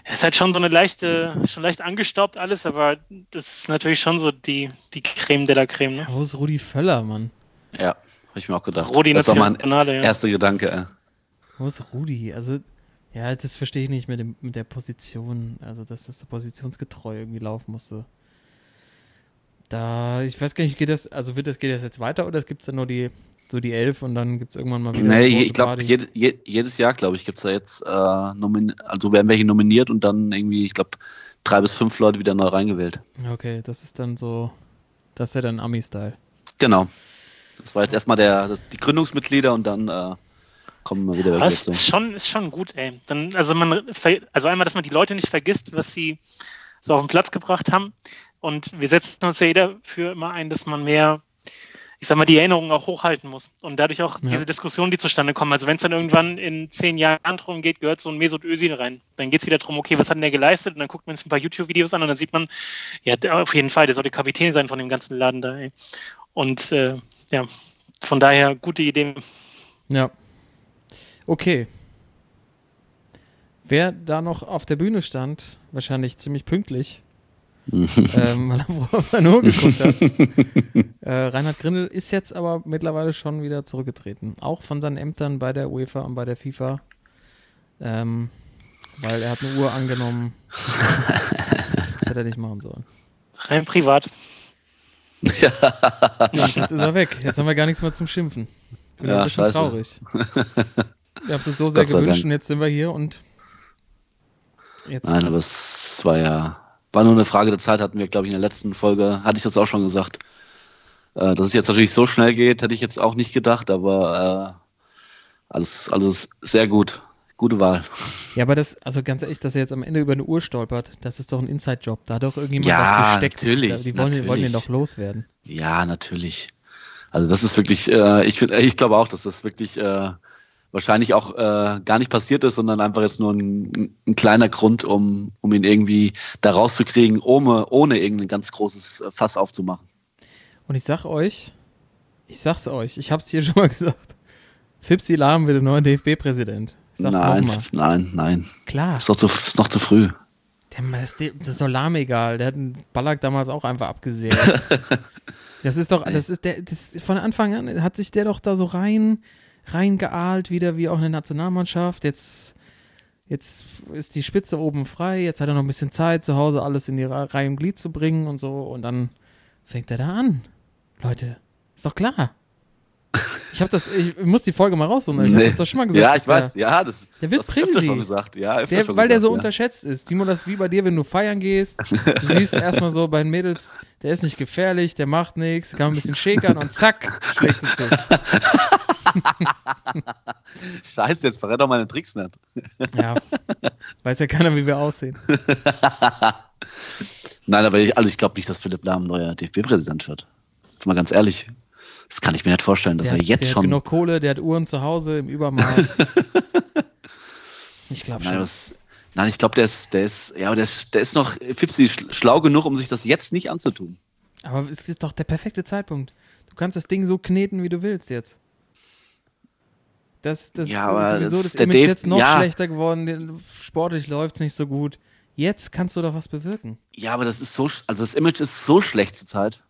es ist halt schon so eine leichte, schon leicht angestaubt alles, aber das ist natürlich schon so die, die Creme de la Creme. Ne? Wo ist Rudi Völler, Mann? Ja, habe ich mir auch gedacht. Rudi das war mein Nationale, ja. erster Gedanke. Wo ist Rudi? Also, ja, das verstehe ich nicht mit, dem, mit der Position. Also, dass das so positionsgetreu irgendwie laufen musste. Da, ich weiß gar nicht, geht das, also wird das, geht das jetzt weiter oder gibt es dann nur die, so die elf und dann gibt es irgendwann mal wieder Nee, ich glaube, jed, je, jedes Jahr, glaube ich, gibt es da jetzt, äh, also werden welche nominiert und dann irgendwie, ich glaube, drei bis fünf Leute wieder neu reingewählt. Okay, das ist dann so, das ist ja dann Ami-Style. Genau. Das war jetzt erstmal der, das, die Gründungsmitglieder und dann äh, kommen wir wieder Das ist schon, ist schon gut, ey. Dann, also man, ver- also einmal, dass man die Leute nicht vergisst, was sie so auf den Platz gebracht haben. Und wir setzen uns ja jeder für immer ein, dass man mehr, ich sag mal, die Erinnerungen auch hochhalten muss. Und dadurch auch Ja. diese Diskussionen, die zustande kommen. Also wenn es dann irgendwann in zehn Jahren drum geht, gehört so ein Mesut Özil rein. Dann geht es wieder darum, okay, was hat denn der geleistet? Und dann guckt man sich ein paar YouTube-Videos an und dann sieht man, ja, der, auf jeden Fall, der soll der Kapitän sein von dem ganzen Laden da, ey. Und äh, ja, von daher gute Idee. Ja. Okay. Wer da noch auf der Bühne stand, wahrscheinlich ziemlich pünktlich, [laughs] ähm, weil er vorher auf seine Uhr geguckt hat. äh, Reinhard Grindel ist jetzt aber mittlerweile schon wieder zurückgetreten. Auch von seinen Ämtern bei der UEFA und bei der FIFA. Ähm, weil er hat eine Uhr angenommen. das hätte er nicht machen sollen. Rein privat. [laughs] Ja, jetzt ist er weg. Jetzt haben wir gar nichts mehr zum Schimpfen. Ich bin Ja, ein bisschen scheiße. traurig. [laughs] Wir haben es uns so sehr gewünscht und jetzt sind wir hier und jetzt. Nein, aber es war ja, war nur eine Frage der Zeit, hatten wir, glaube ich, in der letzten Folge, hatte ich das auch schon gesagt. Äh, dass es jetzt natürlich so schnell geht, hätte ich jetzt auch nicht gedacht, aber äh, alles, alles sehr gut. Gute Wahl. Ja, aber das, also ganz ehrlich, dass er jetzt am Ende über eine Uhr stolpert, das ist doch ein Inside-Job. Da hat doch irgendjemand Ja, was gesteckt. natürlich, Die wollen, die wollen den natürlich. doch loswerden. Ja, natürlich. Also das ist wirklich, äh, ich, find- ich glaube auch, dass das wirklich äh, wahrscheinlich auch äh, gar nicht passiert ist, sondern einfach jetzt nur ein, ein kleiner Grund, um, um ihn irgendwie da rauszukriegen, ohne, ohne irgendein ganz großes äh, Fass aufzumachen. Und ich sag euch, ich sag's euch, ich hab's hier [laughs] schon mal gesagt. Fipsi Lahm wird der neue DFB-Präsident. Nein, nein, nein. Klar, Ist noch zu, ist noch zu früh. der, das, das ist doch Lahm egal. Der hat einen Ballack damals auch einfach abgesehen. [laughs] das ist doch, das ist der, das von Anfang an hat sich der doch da so rein, reingeahlt, wieder wie auch eine Nationalmannschaft. Jetzt, jetzt ist die Spitze oben frei. Jetzt hat er noch ein bisschen Zeit, zu Hause alles in die Re- Reihe und Glied zu bringen und so. Und dann fängt er da an. Leute, ist doch klar. Ich habe das, ich muss die Folge mal raussuchen. Ich Nee. das doch schon mal gesagt. Ja, ich weiß, ja, das, der wird das Präsi. schon gesagt. Ja, Der, schon weil der so gesagt, unterschätzt ist. Timo, das ist wie bei dir, wenn du feiern gehst. [laughs] Du siehst erstmal so bei den Mädels, der ist nicht gefährlich, der macht nichts, kann ein bisschen schäkern und zack, schlägst du zu. [laughs] [laughs] Scheiße, jetzt verrät doch meine Tricks nicht. Ja. Weiß ja keiner, wie wir aussehen. [laughs] Nein, aber ich, also ich glaube nicht, dass Philipp Lahm neuer DFB-Präsident wird. Jetzt mal ganz ehrlich. Das kann ich mir nicht vorstellen, dass Der, er jetzt der schon. hat genug Kohle, der hat Uhren zu Hause im Übermaß. [laughs] Ich glaube schon. das, nein, ich glaube, der ist, der ist, ja, der ist, der ist noch Fipsi sch- schlau genug, um sich das jetzt nicht anzutun. Aber es ist doch der perfekte Zeitpunkt. Du kannst das Ding so kneten, wie du willst jetzt. Das, das Ja, ist aber sowieso das- das Image Dave- jetzt noch ja. schlechter geworden. Den- Sportlich läuft es nicht so gut. Jetzt kannst du doch was bewirken. Ja, aber das ist so, also das Image ist so schlecht zurzeit.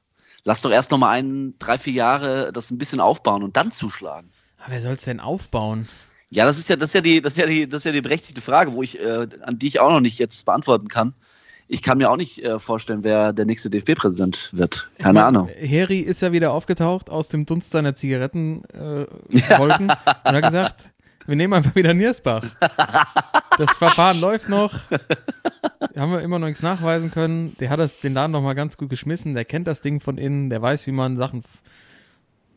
Lass doch erst noch mal ein, drei, vier Jahre das ein bisschen aufbauen und dann zuschlagen. Aber wer soll es denn aufbauen? Ja, das ist ja, das ist ja die, das ist ja die, das ist ja die berechtigte Frage, wo ich, äh, an die ich auch noch nicht jetzt beantworten kann. Ich kann mir auch nicht äh, vorstellen, wer der nächste DFB-Präsident wird. Ich Keine mein, Ahnung. Heri ist ja wieder aufgetaucht aus dem Dunst seiner Zigarettenwolken äh, und hat gesagt, wir nehmen einfach wieder Niersbach. Das Verfahren läuft noch. Haben wir immer noch nichts nachweisen können. Der hat das, den Laden noch mal ganz gut geschmissen. Der kennt das Ding von innen. Der weiß, wie man Sachen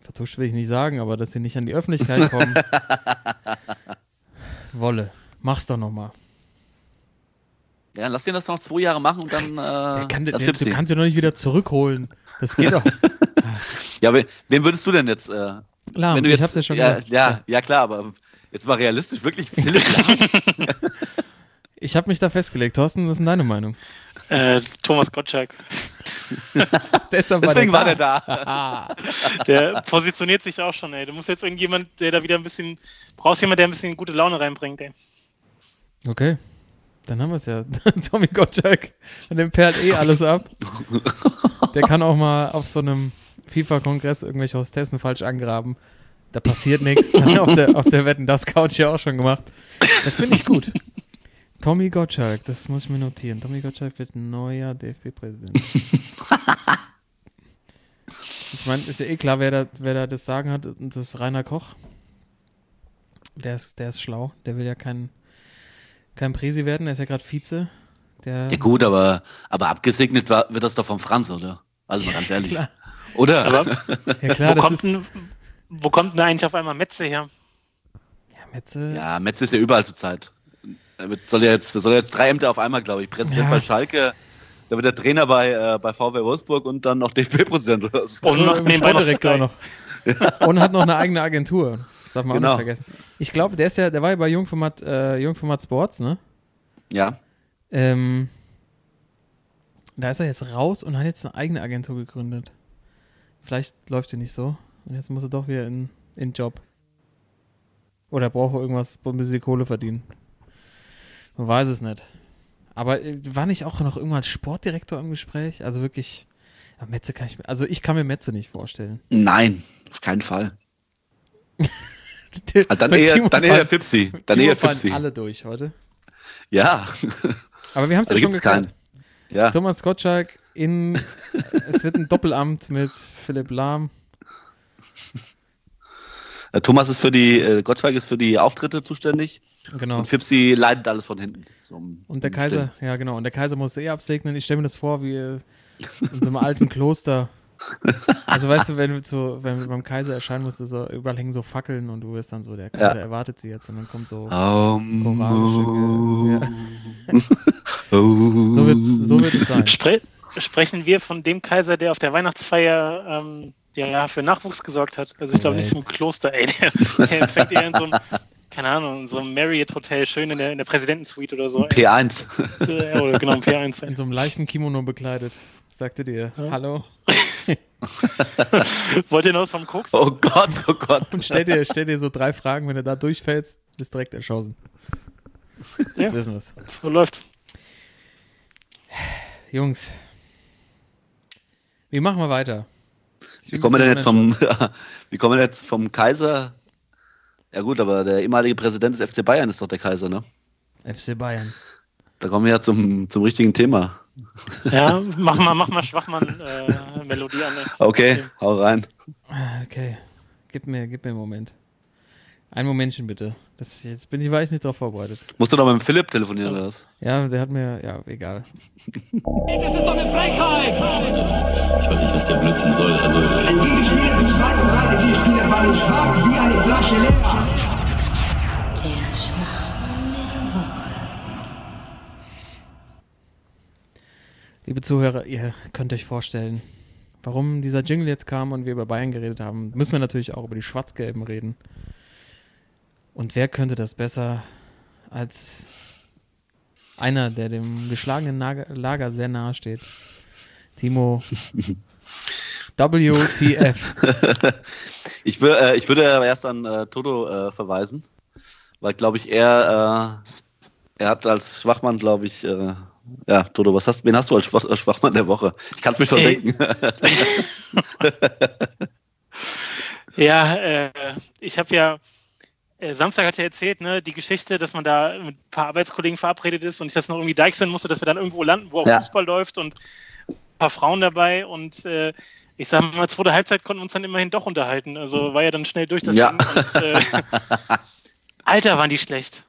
vertuscht, will ich nicht sagen, aber dass sie nicht an die Öffentlichkeit kommen. [laughs] Wolle, mach's doch noch mal. Ja, lass den das noch zwei Jahre machen und dann. Äh, Der kann, der, das du Fipsi. kannst ihn noch nicht wieder zurückholen. Das geht doch. [laughs] Ja, we- wen würdest du denn jetzt? Äh, Lahm, wenn du ich jetzt hab's ja schon ja, gesagt. ja, ja, klar, aber jetzt mal realistisch, wirklich Philipp Lahm. [laughs] Ich habe mich da festgelegt. Thorsten, was ist denn deine Meinung? Äh, Thomas Gottschalk. [laughs] Deswegen war der da. Ah, Der positioniert sich auch schon, ey. Du musst jetzt irgendjemand, der da wieder ein bisschen. Brauchst jemand, der ein bisschen gute Laune reinbringt, ey. okay, dann haben wir es ja. [laughs] Tommy Gottschalk, an dem perlt eh alles ab. Der kann auch mal auf so einem FIFA-Kongress irgendwelche Hostessen falsch angraben. Da passiert nichts. Auf der, auf der Wetten, das Couch ja auch schon gemacht. Das finde ich gut. Tommy Gottschalk, das muss ich mir notieren. Tommy Gottschalk wird neuer DFB-Präsident. Ich meine, ist ja eh klar, wer da, wer da das Sagen hat. Und das ist Rainer Koch. Der ist, der ist schlau. Der will ja kein, kein Presi werden. Er ist ja gerade Vize. Der, Ja gut, aber, aber abgesegnet war, wird das doch vom Franz, oder? Also mal ganz ehrlich. klar. Oder? Aber [laughs] ja klar, wo, das kommt ist... denn, wo kommt denn eigentlich auf einmal Metze her? Ja, Metze, ja, Metz ist ja überall zur Zeit. Er wird- soll ja jetzt, soll ja jetzt drei Ämter auf einmal, glaube ich. Präsident Ja. bei Schalke, dann wird der Trainer bei, äh, bei VW Wolfsburg und dann noch [laughs] DFB-Präsident oder so. Und noch im nebenbei noch Sportdirektor Sky. noch. Und hat noch eine eigene Agentur. Das darf man auch Genau. nicht vergessen. Ich glaube, der ist ja, der war ja bei Jungformat, äh, Jungformat Sports, ne? Ja. Ähm, da ist er jetzt raus und hat jetzt eine eigene Agentur gegründet. Vielleicht läuft die nicht so. Und jetzt muss er doch wieder in, in Job. Oder braucht er irgendwas, wo ein bisschen Kohle verdienen. Man weiß es nicht. Aber äh, war nicht auch noch irgendwann als Sportdirektor im Gespräch? Also wirklich, ja, Metze kann ich mir, also ich kann mir Metze nicht vorstellen. Nein, auf keinen Fall. [laughs] Ah, Dann eher, Timo dann eher Fipsi. Dann Timo eher Fipsi. alle durch heute. Ja. Aber wir haben es ja Also schon gibt's geklärt. Ja. Thomas Gottschalk in, [laughs] es wird ein Doppelamt mit Philipp Lahm. Äh, Thomas ist für die, äh, Gottschalk ist für die Auftritte zuständig Genau. und Fipsi leitet alles von hinten. So um- Und der Kaiser, ja genau, und der Kaiser muss eh absegnen. Ich stelle mir das vor, wie in so einem alten [laughs] Kloster. Also weißt du, wenn du so, wenn du beim Kaiser erscheinen musst, so, überall hängen so Fackeln und du wirst dann so, der Kaiser Ja. erwartet sie jetzt und dann kommt so. Um, oh. [laughs] So wird so wird es sein. Spre sprechen wir von dem Kaiser, der auf der Weihnachtsfeier ähm, der ja für Nachwuchs gesorgt hat. Also ich glaube nicht im Kloster, ey. Der, der empfängt eher in so einem, keine Ahnung, in so einem Marriott Hotel, schön in der, in der Präsidentensuite oder so. ey. P1. Äh, oder genau, im P1. In so einem leichten Kimono bekleidet. Sagte dir, Ja. hallo. [laughs] Wollt ihr noch was vom Koks? Oh Gott, oh Gott. Und stell dir, stell dir so drei Fragen, wenn du da durchfällst, bist direkt erschossen. Jetzt Ja. wissen wir's. So läuft's. Jungs, wie machen wir weiter? [laughs] Wie kommen wir denn jetzt vom, wie kommen wir jetzt vom Kaiser? Ja gut, aber der ehemalige Präsident des FC Bayern ist doch der Kaiser, ne? FC Bayern. Da kommen wir ja zum, zum richtigen Thema. Ja, mach mal, mach mal Schwachmann-Melodie an. ey. Okay, hau rein. Ah, Okay, gib mir, gib mir einen Moment. Ein Momentchen bitte. Das, jetzt bin ich, war ich nicht darauf vorbereitet. Musst du noch mit dem Philipp telefonieren oder was? Ja, der hat mir, ja, egal. Das ist doch eine Frechheit! Ich weiß nicht, was der Blödsinn soll. Also, Ein Gegenspieler für Schwein und Reite, die Spieler fallen schwach wie eine Flasche leer. Der Schwachmann der Woche. Liebe Zuhörer, ihr könnt euch vorstellen, warum dieser Jingle jetzt kam und wir über Bayern geredet haben, müssen wir natürlich auch über die Schwarz-Gelben reden. Und wer könnte das besser als einer, der dem geschlagenen Lager sehr nahe steht? Timo, [laughs] WTF. [laughs] Ich, wür, äh, ich würde erst an äh, Toto äh, verweisen, weil, glaube ich, er, äh, er hat als Schwachmann, glaube ich, äh, ja, Toto, was hast, wen hast du als Schwach, Schwachmann der Woche? Ich kann es mir schon Ey. denken. [laughs] Ja, äh, ich habe ja, äh, Samstag hat er erzählt, ne, die Geschichte, dass man da mit ein paar Arbeitskollegen verabredet ist und ich das noch irgendwie deichseln musste, dass wir dann irgendwo landen, wo auch Ja. Fußball läuft und ein paar Frauen dabei und äh, ich sag mal, zweite Halbzeit konnten wir uns dann immerhin doch unterhalten. Also war ja dann schnell durch das Ja. Ding. Und, äh, [laughs] Alter, waren die schlecht.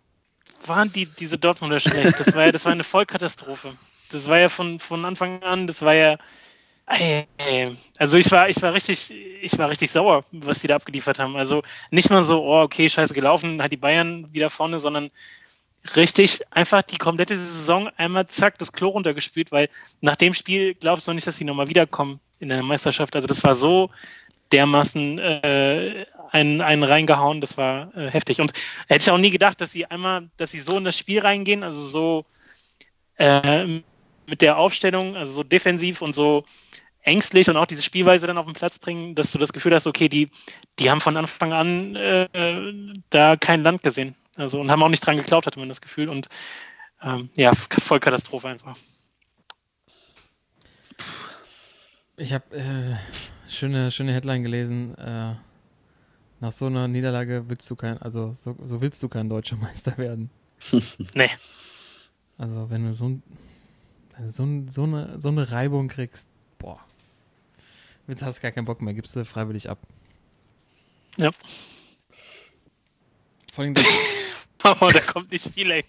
Waren die, diese Dortmunder schlecht. Das war ja, das war eine Vollkatastrophe. Das war ja von, von Anfang an, das war ja. Also ich war, ich war richtig, ich war richtig sauer, was die da abgeliefert haben. Also nicht mal so, oh, okay, scheiße gelaufen, hat die Bayern wieder vorne, sondern richtig einfach die komplette Saison einmal zack das Klo runtergespült, weil nach dem Spiel glaubst du nicht, dass sie nochmal wiederkommen in der Meisterschaft. Also das war so dermaßen äh, einen, einen reingehauen, das war äh, heftig. Und hätte ich auch nie gedacht, dass sie einmal, dass sie so in das Spiel reingehen, also so äh, mit der Aufstellung, also so defensiv und so ängstlich und auch diese Spielweise dann auf den Platz bringen, dass du das Gefühl hast, okay, die, die haben von Anfang an äh, da kein Land gesehen. Also und haben auch nicht dran geglaubt, hatte man das Gefühl. Und ähm, ja, voll Katastrophe einfach. Ich habe äh, schöne, schöne Headline gelesen. Äh, nach so einer Niederlage willst du kein, also so, so willst du kein deutscher [laughs] Meister werden. [laughs] Nee. Also wenn du so, ein- so, ein- so, eine, so eine Reibung kriegst, boah. Jetzt hast du gar keinen Bock mehr, gibst du freiwillig ab. Ja. Vor allem, der, [laughs] Oh, da kommt nicht viel, ey.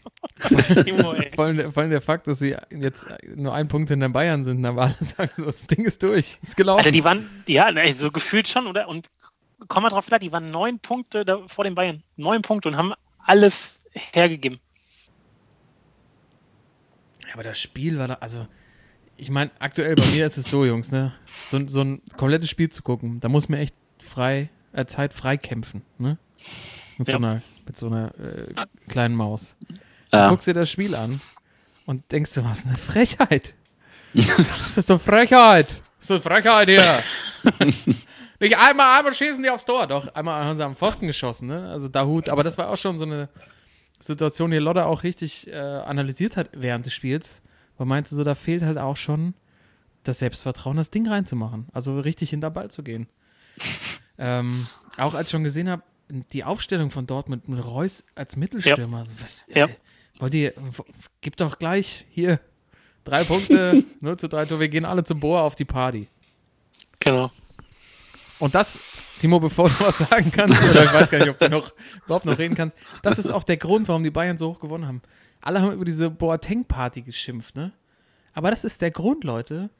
Timo, ey. vor, allem der, vor allem der Fakt, dass sie jetzt nur ein Punkt hinter Bayern sind, da war alles sagen so, das Ding ist durch, ist gelaufen. Alter, die waren, ja, so gefühlt schon, oder? Und komm mal drauf klar, die waren neun Punkte da vor den Bayern. Neun Punkte und haben alles hergegeben. Ja, aber das Spiel war da, also, ich meine, aktuell bei mir ist es so, Jungs, ne? So, so ein komplettes Spiel zu gucken, da muss mir echt frei, äh, Zeit frei kämpfen, ne? Mit so Ja. einer, mit so einer äh, kleinen Maus. Du Ja. guckst dir das Spiel an und denkst du, was eine Frechheit. [laughs] das ist doch Frechheit. Das ist eine Frechheit hier. [laughs] Nicht einmal, einmal schießen die aufs Tor. Doch, einmal haben sie am Pfosten geschossen, ne? Also Dahut, aber das war auch schon so eine Situation, die Lodder auch richtig äh, analysiert hat während des Spiels. Weil meinte so, da fehlt halt auch schon das Selbstvertrauen, das Ding reinzumachen. Also richtig hinter Ball zu gehen. [laughs] ähm, auch als ich schon gesehen habe, die Aufstellung von Dortmund mit Reus als Mittelstürmer. Also Was, Ja. äh, wollt ihr, gib doch gleich hier drei Punkte, [laughs] 0 zu 3 Tor, wir gehen alle zum Bohr auf die Party. Genau. Und das, Timo, bevor du was sagen kannst, oder ich weiß gar nicht, ob du noch überhaupt noch reden kannst, das ist auch der Grund, warum die Bayern so hoch gewonnen haben. Alle haben über diese Boateng-Party geschimpft, ne? Aber das ist der Grund, Leute,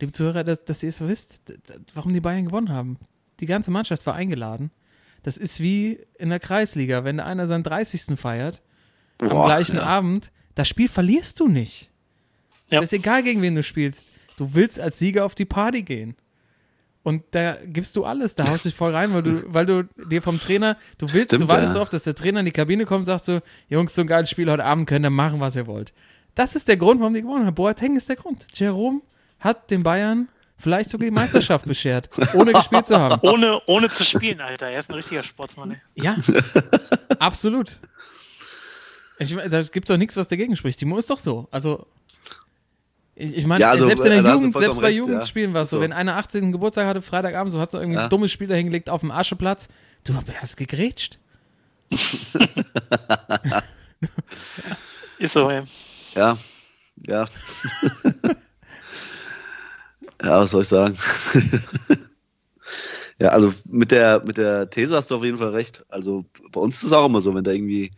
liebe Zuhörer, dass, dass ihr es wisst, d- d- warum die Bayern gewonnen haben. Die ganze Mannschaft war eingeladen. Das ist wie in der Kreisliga, wenn einer seinen 30. feiert, am Boah, gleichen ja. Abend, das Spiel verlierst du nicht. Ja. Das ist egal, gegen wen du spielst. Du willst als Sieger auf die Party gehen. Und da gibst du alles, da haust dich voll rein, weil du, [laughs] weil du dir vom Trainer, du willst, Stimmt, du wartest ja. darauf, dass der Trainer in die Kabine kommt und sagt so, Jungs, so ein geiles Spiel heute Abend könnt ihr machen, was ihr wollt. Das ist der Grund, warum die gewonnen haben. Boateng ist der Grund. Jerome hat den Bayern vielleicht sogar die Meisterschaft beschert, ohne gespielt zu haben. [laughs] Ohne, ohne zu spielen, Alter. Er ist ein richtiger Sportsmann, ey. Ja, [laughs] absolut. Ich, da gibt es doch nichts, was dagegen spricht. Timo ist doch so. Also, ich, ich meine, Ja, also, selbst in der äh, Jugend, selbst bei recht, Jugendspielen war es so, So. wenn einer 18. Geburtstag hatte, Freitagabend, so hat so irgendwie Ja. ein dummes Spiel dahingelegt auf dem Ascheplatz, du hast gegrätscht. Ist so, ey. Ja, ja. [laughs] ja, was soll ich sagen? ja, also mit der, mit der These hast du auf jeden Fall recht. Also bei uns ist es auch immer so, wenn da irgendwie,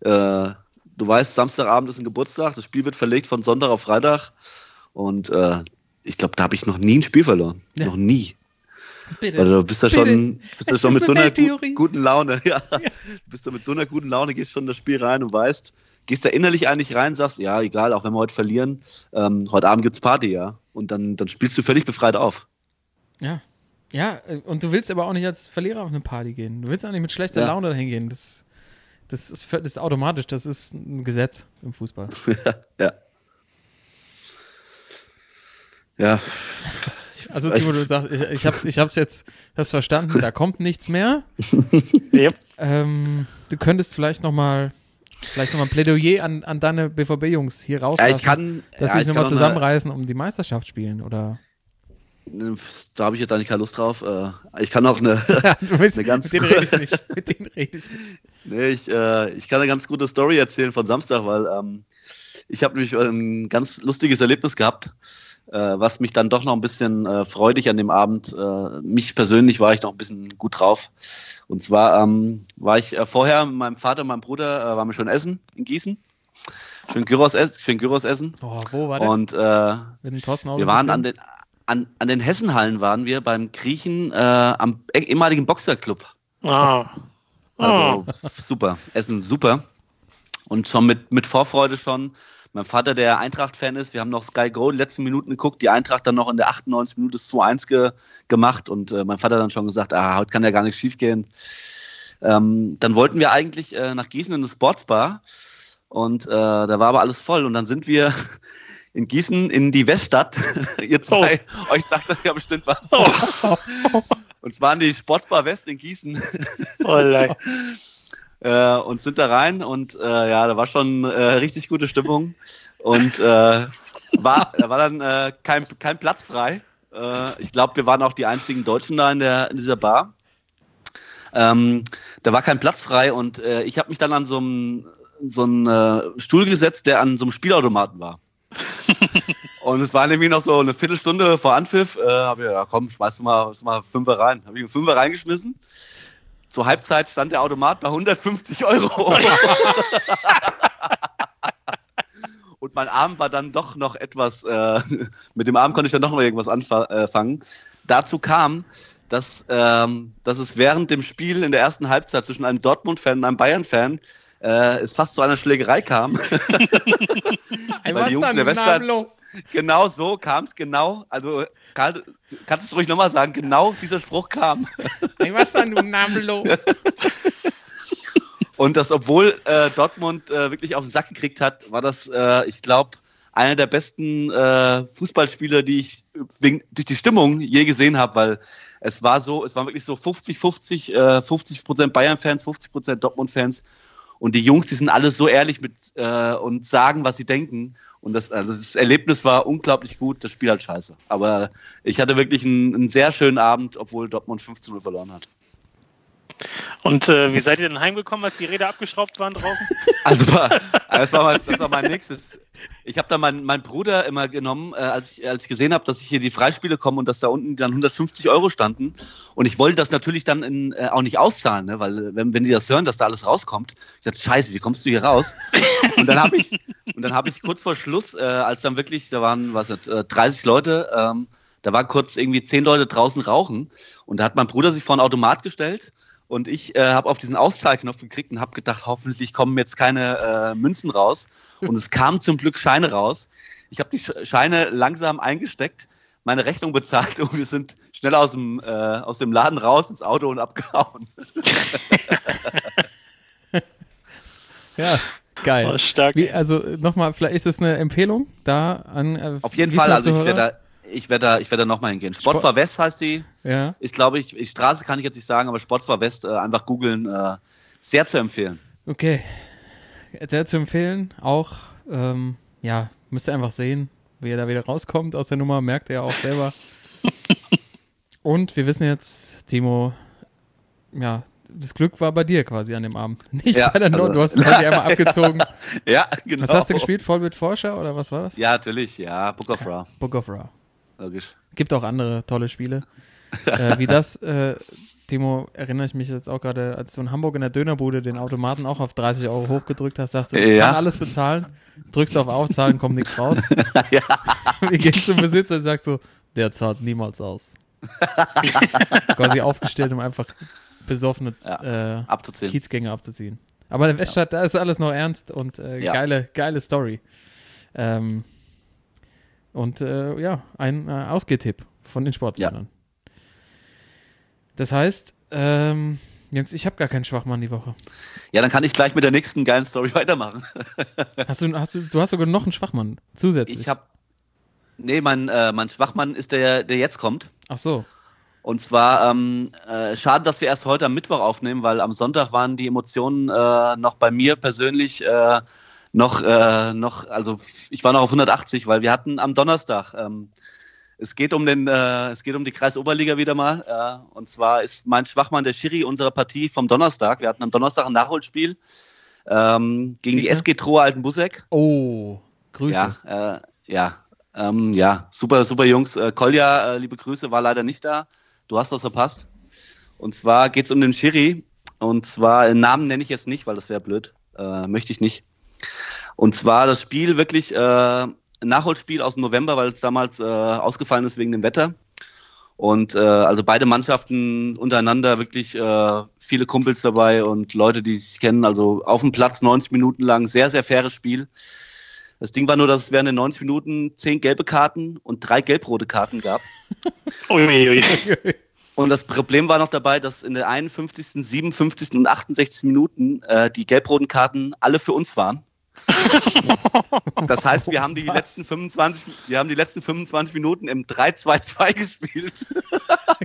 äh, du weißt, Samstagabend ist ein Geburtstag, das Spiel wird verlegt von Sonntag auf Freitag und äh, ich glaube, da habe ich noch nie ein Spiel verloren. Ja. Noch nie. Bitte. Also du bist da schon, bist da Es schon ist mit so eine einer gu guten Laune, [laughs] ja. Du bist da mit so einer guten Laune, gehst schon in das Spiel rein und weißt, gehst da innerlich eigentlich rein, sagst, ja, egal, auch wenn wir heute verlieren, ähm, heute Abend gibt's Party, ja. Und dann, dann spielst du völlig befreit auf. Ja. Ja, äh, und du willst aber auch nicht als Verlierer auf eine Party gehen. Du willst auch nicht mit schlechter Ja. Laune dahin gehen. Das, das, ist, das ist automatisch, das ist ein Gesetz im Fußball. [laughs] ja. Ja. Ich Also Timo, du sagst, ich, ich hab's, ich hab's jetzt hab's verstanden, da kommt nichts mehr. [laughs] Yep. Ähm, du könntest vielleicht nochmal vielleicht noch mal ein Plädoyer an, an deine BVB-Jungs hier Ja, rauslassen, ich kann. dass ja, sie kann nochmal zusammenreißen, um die Meisterschaft spielen, oder? Da habe ich jetzt eigentlich keine Lust drauf. Äh, Ich kann auch eine. [laughs] du weißt, [laughs] Eine ganz mit denen rede ich [laughs] nicht. Mit denen rede ich nicht. Nee, ich, äh, ich kann eine ganz gute Story erzählen von Samstag, weil ähm, ich habe nämlich ein ganz lustiges Erlebnis gehabt, äh, was mich dann doch noch ein bisschen äh, freudig an dem Abend. Äh, mich persönlich war ich noch ein bisschen gut drauf. Und zwar ähm, war ich äh, vorher mit meinem Vater und meinem Bruder, waren wir schon essen in Gießen. Schön Gyros, ess schön Gyros essen. Oh, wo war der? Und wir waren an den, an, an den Hessenhallen waren wir beim Griechen äh, am ehemaligen Boxerclub. Ah. Also super, Essen super. Und schon mit, mit Vorfreude schon. Mein Vater, der Eintracht-Fan ist, wir haben noch Sky Go in den letzten Minuten geguckt, die Eintracht dann noch in der 98 Minute das 2-1 ge gemacht und äh, mein Vater dann schon gesagt, ah, heute kann ja gar nichts schief gehen. Ähm, dann wollten wir eigentlich äh, nach Gießen in eine Sportsbar und äh, da war aber alles voll und dann sind wir in Gießen in die Weststadt. [laughs] Ihr zwei, euch sagt das ja bestimmt was. Oh, [laughs] Und zwar in die Sportsbar West in Gießen. oh, [laughs] äh, und sind da rein und äh, ja, da war schon äh, richtig gute Stimmung und äh, war, da war dann äh, kein, kein Platz frei. Äh, ich glaube, wir waren auch die einzigen Deutschen da in, der, in dieser Bar. Ähm, da war kein Platz frei und äh, ich habe mich dann an so einem so einen äh, Stuhl gesetzt, der an so einem Spielautomaten war. [laughs] und es war nämlich noch so eine Viertelstunde vor Anpfiff. Äh, hab ich, ja komm, schmeiß du mal, schmeiß mal Fünfer rein. Habe ich einen Fünfer reingeschmissen. Zur Halbzeit stand der Automat bei 150 Euro. [laughs] Und mein Arm war dann doch noch etwas, äh, [laughs] mit dem Arm konnte ich dann doch noch irgendwas anfangen. Dazu kam, dass, ähm, dass es während dem Spiel in der ersten Halbzeit zwischen einem Dortmund-Fan und einem Bayern-Fan äh, es fast zu einer Schlägerei kam. [laughs] Weil die Jungs der Nablo? genau so kam es, genau. Also, Karl, du kannst es ruhig nochmal sagen, genau dieser Spruch kam. Was dann, du Nablo? Und das, obwohl äh, Dortmund äh, wirklich auf den Sack gekriegt hat, war das, äh, ich glaube, einer der besten äh, Fußballspieler, die ich wegen, durch die Stimmung je gesehen habe, weil es war so, es war wirklich so 50-50, äh, 50 Prozent Bayern-Fans, 50 Prozent Dortmund-Fans. Und die Jungs, die sind alle so ehrlich mit äh, und sagen, was sie denken. Und das, also das Erlebnis war unglaublich gut, das Spiel halt scheiße. Aber ich hatte wirklich einen, einen sehr schönen Abend, obwohl Dortmund 15-0 verloren hat. Und äh, wie seid ihr denn heimgekommen, als die Räder abgeschraubt waren draußen? [laughs] Also das, war mein, das war mein nächstes. Ich habe da meinen mein Bruder immer genommen, äh, als, ich, als ich gesehen habe, dass ich hier die Freispiele kommen und dass da unten dann 150 Euro standen. Und ich wollte das natürlich dann in, äh, auch nicht auszahlen, ne? weil äh, wenn, wenn die das hören, dass da alles rauskommt, ich dachte, scheiße, wie kommst du hier raus? Und dann habe ich, habe ich kurz vor Schluss, äh, als dann wirklich, da waren was äh, 30 Leute, ähm, da waren kurz irgendwie 10 Leute draußen rauchen. Und da hat mein Bruder sich vor einen Automat gestellt und ich äh, habe auf diesen Auszahlknopf geklickt und habe gedacht, hoffentlich kommen jetzt keine äh, Münzen raus. [laughs] Und es kamen zum Glück Scheine raus. Ich habe die Sch- Scheine langsam eingesteckt, meine Rechnung bezahlt und wir sind schnell aus dem, äh, aus dem Laden raus ins Auto und abgehauen. [laughs] Ja, geil. Oh, stark. Wie, also nochmal, vielleicht ist das eine Empfehlung da an. Äh, Auf jeden Fall, also ich werde da, ich werde da, ich werde da nochmal hingehen. Sportbar West heißt die. Ja, Ist, glaube ich, die Straße kann ich jetzt nicht sagen, aber Sportbar West äh, einfach googeln. Äh, sehr zu empfehlen. okay. Sehr zu empfehlen. Auch, ähm, ja, müsst ihr einfach sehen, wie er da wieder rauskommt aus der Nummer, merkt er auch selber. [laughs] Und wir wissen jetzt, Timo, ja, das Glück war bei dir quasi an dem Abend. [laughs] Nicht Ja, bei der Not. also- Du hast quasi einmal abgezogen. [laughs] Ja, genau. Was hast du gespielt? Vollbit Forscher oder was war das? Ja, natürlich, ja. Book of Ra, Book of Ra. Logisch. Gibt auch andere tolle Spiele. [laughs] äh, wie das, äh, Timo, erinnere ich mich jetzt auch gerade, als du in Hamburg in der Dönerbude den Automaten auch auf 30 Euro hochgedrückt hast, sagst du, ich Ja. kann alles bezahlen, drückst auf Auszahlen, kommt nichts raus. [laughs] Ja. [laughs] Wir gehen zum Besitzer und sagst so, der zahlt niemals aus. Quasi aufgestellt, um einfach besoffene äh, Abzuziehen. Kiezgänger abzuziehen. Aber in der Weststadt, da ist alles noch ernst und äh, Ja. geile, geile Story. Ähm, und äh, ja, ein äh, Ausgehtipp von den Sportsmännern. Das heißt, ähm, Jungs, ich habe gar keinen Schwachmann die Woche. Ja, dann kann ich gleich mit der nächsten geilen Story [laughs] weitermachen. Hast du, hast du, du hast sogar noch einen Schwachmann zusätzlich. Ich habe Nee, mein, äh, mein Schwachmann ist der, der jetzt kommt. Ach so. Und zwar, ähm, äh, schade, dass wir erst heute am Mittwoch aufnehmen, weil am Sonntag waren die Emotionen äh, noch bei mir persönlich äh, noch, äh, noch, also ich war noch auf 180, weil wir hatten am Donnerstag, ähm, es geht um den, äh, es geht um die Kreisoberliga wieder mal. Äh, und zwar ist mein Schwachmann der Schiri unserer Partie vom Donnerstag. Wir hatten am Donnerstag ein Nachholspiel ähm, gegen die Gegner? SG Trohe Altenbusek. Oh, Grüße. Ja, äh, ja, ähm, ja, super, super Jungs. Äh, Kolja, äh, liebe Grüße, war leider nicht da. Du hast was verpasst. Und zwar geht es um den Schiri. Und zwar, den Namen nenne ich jetzt nicht, weil das wäre blöd. Äh, möchte ich nicht. Und zwar das Spiel wirklich äh, ein Nachholspiel aus dem November, weil es damals äh, ausgefallen ist wegen dem Wetter. Und äh, also beide Mannschaften untereinander wirklich äh, viele Kumpels dabei und Leute, die sich kennen. Also auf dem Platz 90 Minuten lang, sehr, sehr faires Spiel. Das Ding war nur, dass es während den 90 Minuten zehn gelbe Karten und drei gelb-rote Karten gab. [laughs] Und das Problem war noch dabei, dass in den 51., 57. und 68. Minuten äh, die gelb-roten Karten alle für uns waren. [laughs] Das heißt, wir haben die Was? letzten 25, wir haben die letzten 25 Minuten im 3-2-2 gespielt.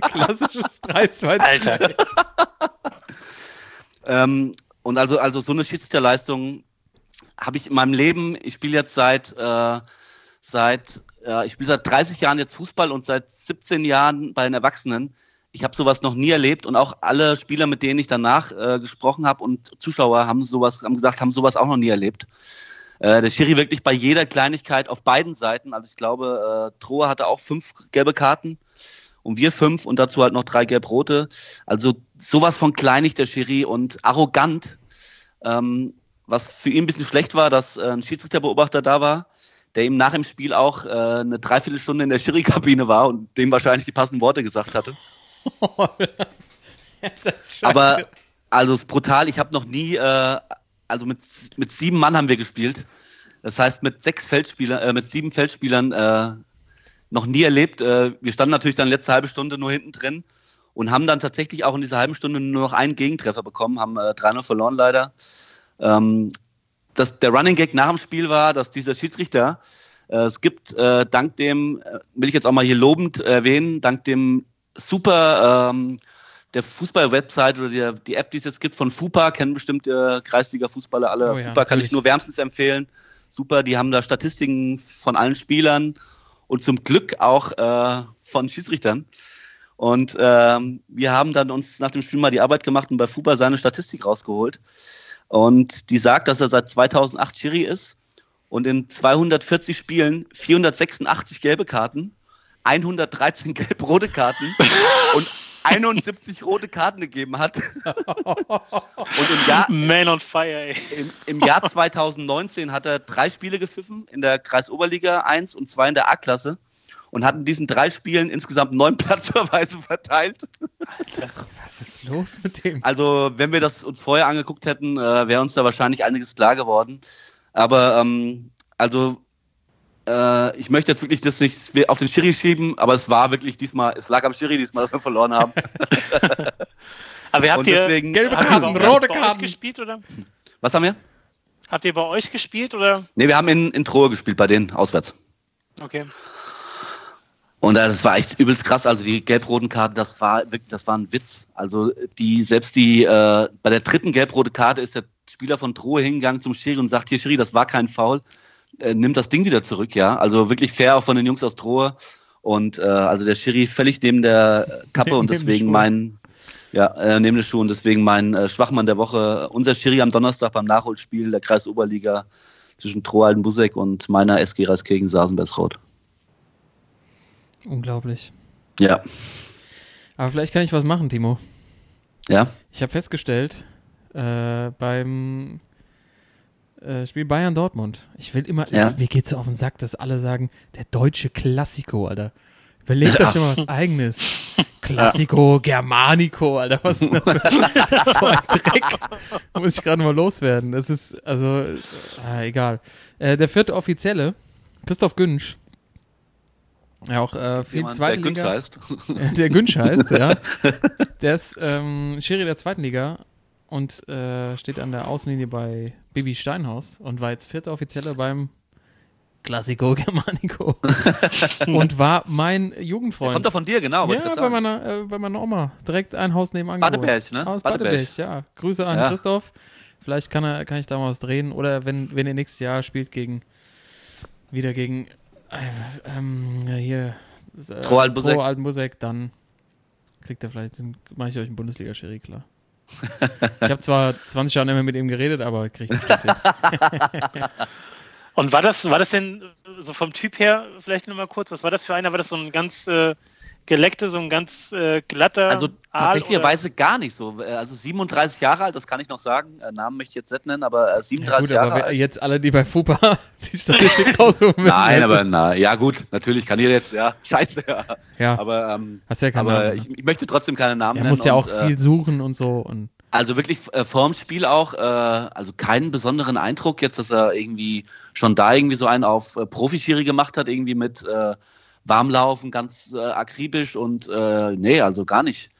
[laughs] Klassisches 3-2-2. Alter. [laughs] Ähm, und also, also so eine Schiedsrichterleistung habe ich in meinem Leben, ich spiele jetzt seit, äh, seit ja, ich spiele seit 30 Jahren jetzt Fußball und seit 17 Jahren bei den Erwachsenen. Ich habe sowas noch nie erlebt und auch alle Spieler, mit denen ich danach äh, gesprochen habe und Zuschauer haben sowas, haben gesagt, haben sowas auch noch nie erlebt. Äh, der Schiri wirklich bei jeder Kleinigkeit auf beiden Seiten. Also ich glaube, äh, Trohe hatte auch fünf gelbe Karten und wir fünf und dazu halt noch drei gelb-rote. Also sowas von kleinig der Schiri und arrogant. Ähm, was für ihn ein bisschen schlecht war, dass äh, ein Schiedsrichterbeobachter da war, der ihm nach dem Spiel auch äh, eine Dreiviertelstunde in der Schiri-Kabine war und dem wahrscheinlich die passenden Worte gesagt hatte. [laughs] Aber also es ist brutal. Ich habe noch nie, äh, also mit, mit sieben Mann haben wir gespielt. Das heißt mit sechs Feldspielern, äh, mit sieben Feldspielern äh, noch nie erlebt. Äh, wir standen natürlich dann letzte halbe Stunde nur hinten drin und haben dann tatsächlich auch in dieser halben Stunde nur noch einen Gegentreffer bekommen, haben äh, 3-0 verloren leider. Ähm, das, der Running Gag nach dem Spiel war, dass dieser Schiedsrichter, äh, es gibt äh, dank dem, äh, will ich jetzt auch mal hier lobend erwähnen, dank dem super ähm, der Fußball-Website oder der, die App, die es jetzt gibt von FUPA, kennen bestimmt äh, Kreisliga-Fußballer alle. Oh ja, FUPA kann natürlich. ich nur wärmstens empfehlen. Super, die haben da Statistiken von allen Spielern und zum Glück auch äh, von Schiedsrichtern. Und ähm, wir haben dann uns nach dem Spiel mal die Arbeit gemacht und bei FUPA seine Statistik rausgeholt. Und die sagt, dass er seit 2008 Schiri ist und in 240 Spielen 486 gelbe Karten, 113 gelb-rote Karten und 71 rote Karten gegeben hat. Und im Jahr, Man on fire, ey. im, im Jahr 2019 hat er drei Spiele gepfiffen in der Kreisoberliga 1 und zwei in der A-Klasse und hat in diesen drei Spielen insgesamt neun [laughs] Platzverweise verteilt. Was ist los mit dem? Also, wenn wir das uns vorher angeguckt hätten, äh, wäre uns da wahrscheinlich einiges klar geworden. Aber, ähm, also, äh, ich möchte jetzt wirklich das nicht auf den Schiri schieben, aber es war wirklich diesmal, es lag am Schiri diesmal, dass wir verloren haben. [laughs] Aber habt ihr, deswegen- Gelbe Karten, rote Karten. gespielt oder? Was haben wir? Habt ihr bei euch gespielt oder? Ne, wir haben in, in Trohe gespielt, bei denen, auswärts. Okay. Und äh, das war echt übelst krass. Also die gelb-roten Karten, das war wirklich, das war ein Witz. Also die, selbst die, äh, bei der dritten gelb-rote Karte ist der Spieler von Trohe hingegangen zum Schiri und sagt, hier Schiri, das war kein Foul. Äh, nimmt das Ding wieder zurück, ja. Also wirklich fair auch von den Jungs aus Trohe. Und äh, also der Schiri völlig neben der Kappe und deswegen mein, ja, äh, neben den Schuh und deswegen mein äh, Schwachmann der Woche. Unser Schiri am Donnerstag beim Nachholspiel der Kreisoberliga zwischen Trohe Altenbusek und meiner SG Reiskirchen Sasenbersrot. Unglaublich. Ja, Aber vielleicht kann ich was machen, Timo. ja. Ich habe festgestellt, äh, beim äh, Spiel Bayern Dortmund, ich will immer, Ja. ich, mir geht so auf den Sack, dass alle sagen, der deutsche Klassiko, Alter. Überlegt Ja. euch schon mal was eigenes. [laughs] Klassiko, Germanico, Alter, was ist denn das für so [laughs] ein Dreck? Muss ich gerade mal loswerden. Das ist, also, äh, egal. Äh, der vierte Offizielle, Christoph Günsch, ja auch äh, viel Jemand, zweite der Günz Liga. heißt. [laughs] Der Günsch heißt, ja. Der ist ähm, Schiri der zweiten Liga und äh, steht an der Außenlinie bei Bibi Steinhaus und war jetzt vierter Offizieller beim Classico [laughs] Germanico. [laughs] und war mein Jugendfreund. Kommt doch von dir, genau. ja, bei meiner, äh, bei meiner Oma. Direkt ein Haus nebenan. Badeberg, ne? Aus Badeberg. Ja. Grüße an Ja. Christoph. Vielleicht kann, er, kann ich da mal was drehen. Oder wenn, wenn ihr nächstes Jahr spielt gegen, wieder gegen, äh, ähm, hier, äh. Tro Altenbusek, dann kriegt er vielleicht, mache ich euch einen Bundesliga-Sherry klar. [laughs] ich habe zwar 20 Jahre nicht mehr mit ihm geredet, aber kriegt bestimmt hin. [laughs] Und war das, war das denn so vom Typ her, vielleicht nochmal kurz, was war das für einer? War das so ein ganz äh, geleckter, so ein ganz äh, glatter Also tatsächlicherweise gar nicht so. Äh, Also 37 Jahre alt, das kann ich noch sagen. Äh, Namen möchte ich jetzt nicht nennen, aber äh, 37 Ja, gut, Jahre aber alt. jetzt alle, die bei FUPA [laughs] die Statistik [laughs] raussuchen müssen. Nein, aber na, ja gut, natürlich kann ihr jetzt, ja, [laughs] scheiße, ja. Ja, Aber, ähm, hast ja aber Namen. ich, ne? ich möchte trotzdem keine Namen Er nennen. muss ja auch und, äh, viel suchen und so. Und Also wirklich äh, vorm Spiel auch, äh, also keinen besonderen Eindruck jetzt, dass er irgendwie schon da irgendwie so einen auf äh, Profischiri gemacht hat, irgendwie mit äh, Warmlaufen, ganz äh, akribisch und äh, nee, also gar nicht.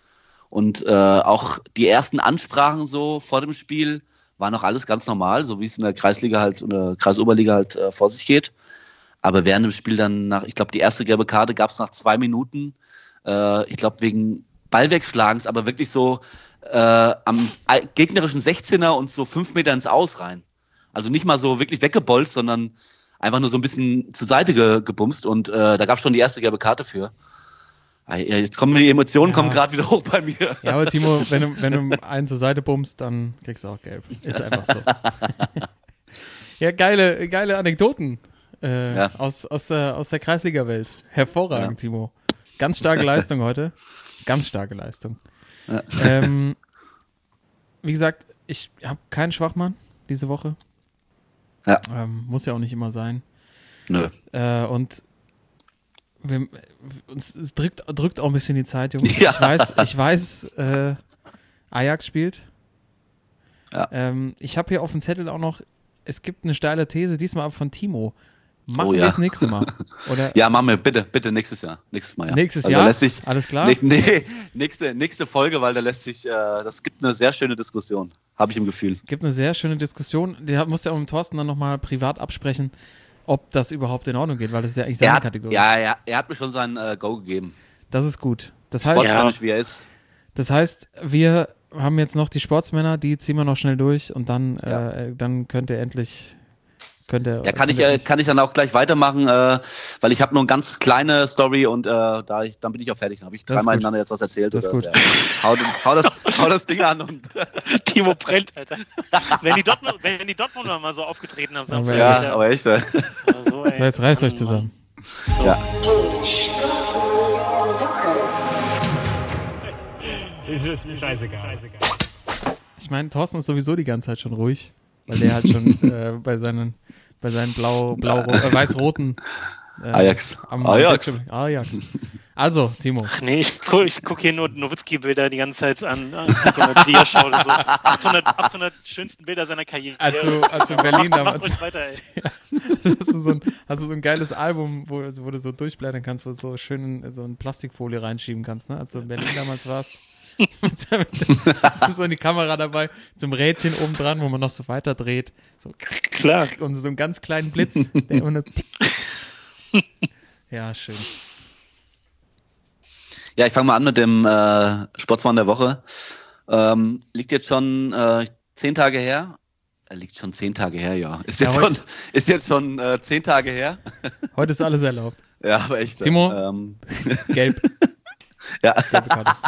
Und äh, auch die ersten Ansprachen so vor dem Spiel war noch alles ganz normal, so wie es in der Kreisliga halt oder Kreisoberliga halt äh, vor sich geht. Aber während dem Spiel dann nach, ich glaube, die erste gelbe Karte gab es nach zwei Minuten. Äh, ich glaube, wegen Ballwegschlagens, aber wirklich so äh, am gegnerischen 16er und so fünf Meter ins Aus rein. Also nicht mal so wirklich weggebolzt, sondern einfach nur so ein bisschen zur Seite ge gebumst und äh, da gab es schon die erste gelbe Karte für. Ah, ja, Jetzt kommen die Emotionen Ja. kommen gerade wieder hoch bei mir. ja, aber Timo, [laughs] wenn du, wenn du einen zur Seite bummst, dann kriegst du auch gelb. Ist einfach so. [laughs] ja, geile, geile Anekdoten äh, Ja. aus, aus der, aus der Kreisliga-Welt. Hervorragend, Timo. Ganz starke Leistung heute. Ganz starke Leistung. Ähm, wie gesagt, ich habe keinen Schwachmann diese Woche. Ja. Ähm, muss ja auch nicht immer sein. Nö. Äh, und wir, uns es drückt, drückt auch ein bisschen die Zeit, Jungs. [laughs] Ja. Ich weiß, ich weiß, äh, Ajax spielt. Ja. Ähm, ich habe hier auf dem Zettel auch noch, es gibt eine steile These, diesmal von Timo. Machen Oh wir ja. das nächste Mal. Oder [laughs] Ja, machen wir bitte, bitte nächstes Jahr. Nächstes Mal, ja. nächstes Also Jahr? Sich, Alles klar? Nee, nee, [laughs] nächste, nächste Folge, weil da lässt sich, äh, das gibt eine sehr schöne Diskussion, habe ich im Gefühl. Gibt eine sehr schöne Diskussion. Die musst du ja auch mit Thorsten dann nochmal privat absprechen, ob das überhaupt in Ordnung geht, weil das ist ja eigentlich seine hat, Kategorie. ja, ja, er hat mir schon sein äh, Go gegeben. Das ist gut. Das heißt, Sportmännisch, wie er ist. Das heißt, wir haben jetzt noch die Sportsmänner, die ziehen wir noch schnell durch und dann, Ja. äh, dann könnt ihr endlich, könnt ihr, Ja, kann ich, endlich- kann ich dann auch gleich weitermachen, äh, weil ich habe nur eine ganz kleine Story und äh, da ich, dann bin ich auch fertig. Dann habe ich dreimal hintereinander jetzt was erzählt. Das ist gut. Ja. Hau, hau, das, hau das Ding an und [laughs] Timo brennt, Alter. wenn, die Dortmund, wenn die Dortmunder mal so aufgetreten haben, Samstag. Ja, Alter. ja, aber echt. Äh. so, ey. so, jetzt reißt euch zusammen. Ist es scheißegal. Ich meine, Thorsten ist sowieso die ganze Zeit schon ruhig, weil der halt schon [laughs] äh, bei seinen, bei seinen blau, blau, äh, weiß-roten [laughs] äh, Ajax. am Ajax. Ajax. [laughs] Also, Timo, Mann. Nee, ich gucke ich guck hier nur Nowitzki-Bilder die ganze Zeit an, an so einer Dia-Show oder so. 800, 800 schönsten Bilder seiner Karriere. als du, als du in Berlin damals ruhig weiter, ey. [laughs] hast, du so ein, hast du so ein geiles Album, wo, wo du so durchblättern kannst, wo du so schön in so eine Plastikfolie reinschieben kannst, ne? als du in Berlin damals warst. Hast [laughs] du so eine Kamera dabei, zum Rädchen oben dran, wo man noch so weiter dreht. So, Klar. [laughs] und so einen ganz kleinen Blitz. Der immer nur [laughs] ja, schön. Ja, ich fange mal an mit dem äh, Sportsmann der Woche. Ähm, liegt jetzt schon äh, zehn Tage her. Er liegt schon zehn Tage her, ja. Ist Ja, jetzt heute- schon, ist jetzt schon äh, zehn Tage her. Heute ist alles erlaubt. Ja, aber echt. Timo? Ähm, Gelb. Ja.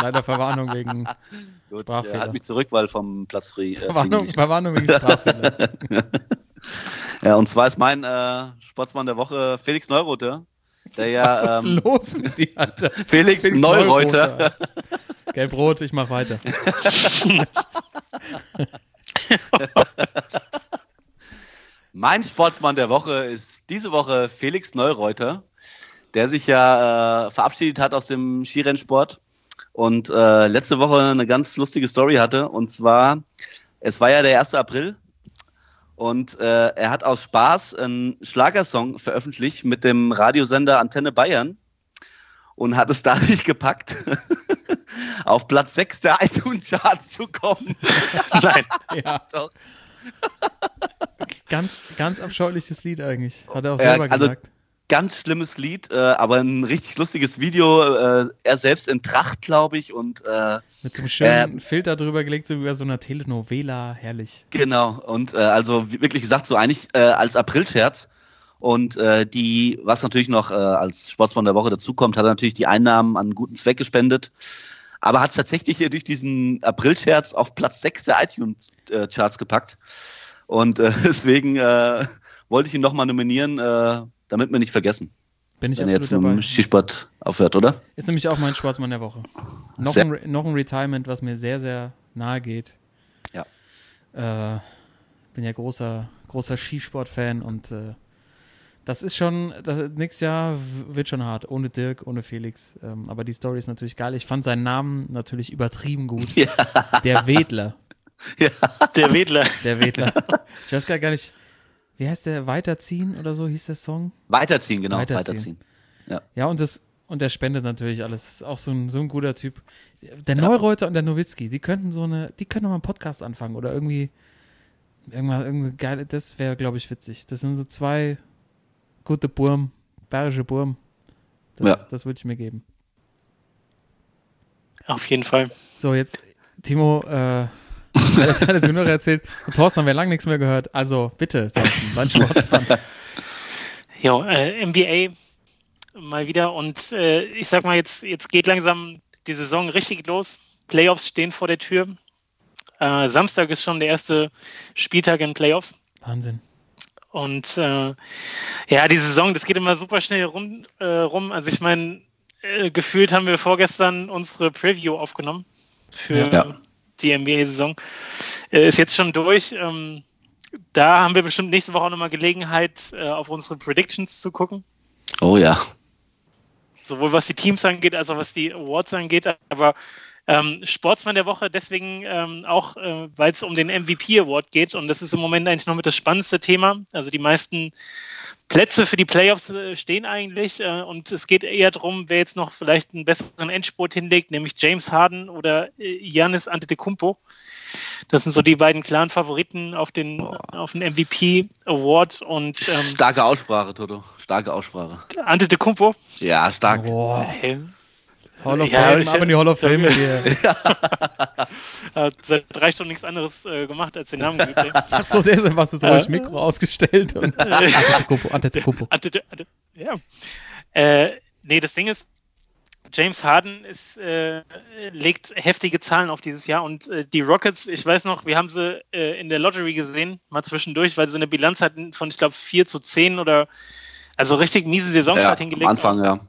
Leider Verwarnung wegen [laughs] gut, Sprachfehler. äh, halt mich zurück, weil vom Platz frei. Äh, Verwarnung. Verwarnung wegen Sprachfehler. [laughs] Ja, und zwar ist mein äh, Sportsmann der Woche Felix Neurother. Der ja, Was ist ähm, los mit dir, Alter? [laughs] Felix, Felix Neureuter. Neureuter. Gelb-Rot, ich mach weiter. Mein Sportsmann der Woche ist diese Woche Felix Neureuter, der sich ja äh, verabschiedet hat aus dem Skirennsport und äh, letzte Woche eine ganz lustige Story hatte. Und zwar, es war ja der 1. April und äh, er hat aus Spaß einen Schlagersong veröffentlicht mit dem Radiosender Antenne Bayern und hat es [laughs] dadurch gepackt, [laughs] auf Platz 6 der [laughs] iTunes-Charts zu kommen. Nein. Ja. Doch. Ganz, ganz abscheuliches Lied eigentlich. Hat er auch selber also- gesagt. Ganz schlimmes Lied, äh, aber ein richtig lustiges Video. Äh, er selbst in Tracht, glaube ich, und äh, Mit so einem schönen Filter drüber gelegt, so wie bei so einer Telenovela. Herrlich. Genau, und äh, also wirklich gesagt, so eigentlich äh, als Aprilscherz. Und äh, die, was natürlich noch äh, als Sportsmann der Woche dazukommt, hat er natürlich die Einnahmen an einen guten Zweck gespendet. Aber hat es tatsächlich hier durch diesen Aprilscherz auf Platz 6 der iTunes-Charts gepackt. Und äh, [laughs] deswegen äh, wollte ich ihn nochmal nominieren, äh, damit wir nicht vergessen, Bin ich wenn er absolut jetzt mit dem Skisport aufhört, oder? Ist nämlich auch mein Sportsmann der Woche. Noch ein, noch ein Retirement, was mir sehr, sehr nahe geht. Ja. Äh, bin ja großer, großer Skisport-Fan und äh, das ist schon, das, nächstes Jahr wird schon hart, ohne Dirk, ohne Felix. Ähm, aber die Story ist natürlich geil. Ich fand seinen Namen natürlich übertrieben gut. [laughs] Ja. Der Wedler. Der Wedler. Der Wedler. Ich weiß gar gar nicht, wie heißt der? Weiterziehen oder so hieß der Song? Weiterziehen, genau, Weiterziehen. weiterziehen. Ja, und das und der spendet natürlich alles. Das ist auch so ein, so ein guter Typ. Der Neureuter und der Nowitzki, die könnten so eine, die können noch mal einen Podcast anfangen oder irgendwie irgendwas, irgendwie geile, das wäre, glaube ich, witzig. Das sind so zwei gute Burm, bayerische Burm. Das, Ja. das würde ich mir geben. Auf jeden Fall. So, jetzt, Timo, äh, hat deine Zuhörer erzählt. Und Thorsten haben wir lange nichts mehr gehört. Also, bitte, Samson, dein Sportmann. [laughs] Ja, äh, NBA mal wieder und äh, ich sag mal, jetzt, jetzt geht langsam die Saison richtig los. Playoffs stehen vor der Tür. Äh, Samstag ist schon der erste Spieltag in Playoffs. Wahnsinn. Und äh, ja, die Saison, das geht immer super schnell rum. Äh, rum. Also ich meine, äh, gefühlt haben wir vorgestern unsere Preview aufgenommen für Ja. Die NBA-Saison. Äh, ist jetzt schon durch. Ähm, da haben wir bestimmt nächste Woche auch nochmal Gelegenheit, äh, auf unsere Predictions zu gucken. Oh ja. Sowohl was die Teams angeht, als auch was die Awards angeht. Aber ähm, Sportsmann der Woche deswegen ähm, auch, äh, weil es um den MVP Award geht. Und das ist im Moment eigentlich noch mit das spannendste Thema. Also die meisten Plätze für die Playoffs äh, stehen eigentlich. Äh, und es geht eher darum, wer jetzt noch vielleicht einen besseren Endspurt hinlegt, nämlich James Harden oder äh, Giannis Antetokounmpo. Das sind so die beiden klaren Favoriten auf den, auf den MVP Award. Und ähm, Starke Aussprache, Toto. Starke Aussprache. Antetokounmpo. Ja, stark. Boah, Hey, Hall of Ja, Fame, ich- aber in die Hall of Fame dir. [laughs] hat seit drei Stunden nichts anderes äh, gemacht, als den Namen ey. Achso, deshalb hast du so das Mikro ausgestellt und [laughs] Antetokounmpo, Antetokounmpo. Ante- ante- ja. Äh, nee, das Ding ist, James Harden ist, äh, legt heftige Zahlen auf dieses Jahr und äh, die Rockets, ich weiß noch, wir haben sie äh, in der Lottery gesehen, mal zwischendurch, weil sie eine Bilanz hatten von, ich glaube, 4 zu 10 oder also richtig miese Saison Ja, hingelegt. am Anfang, ja.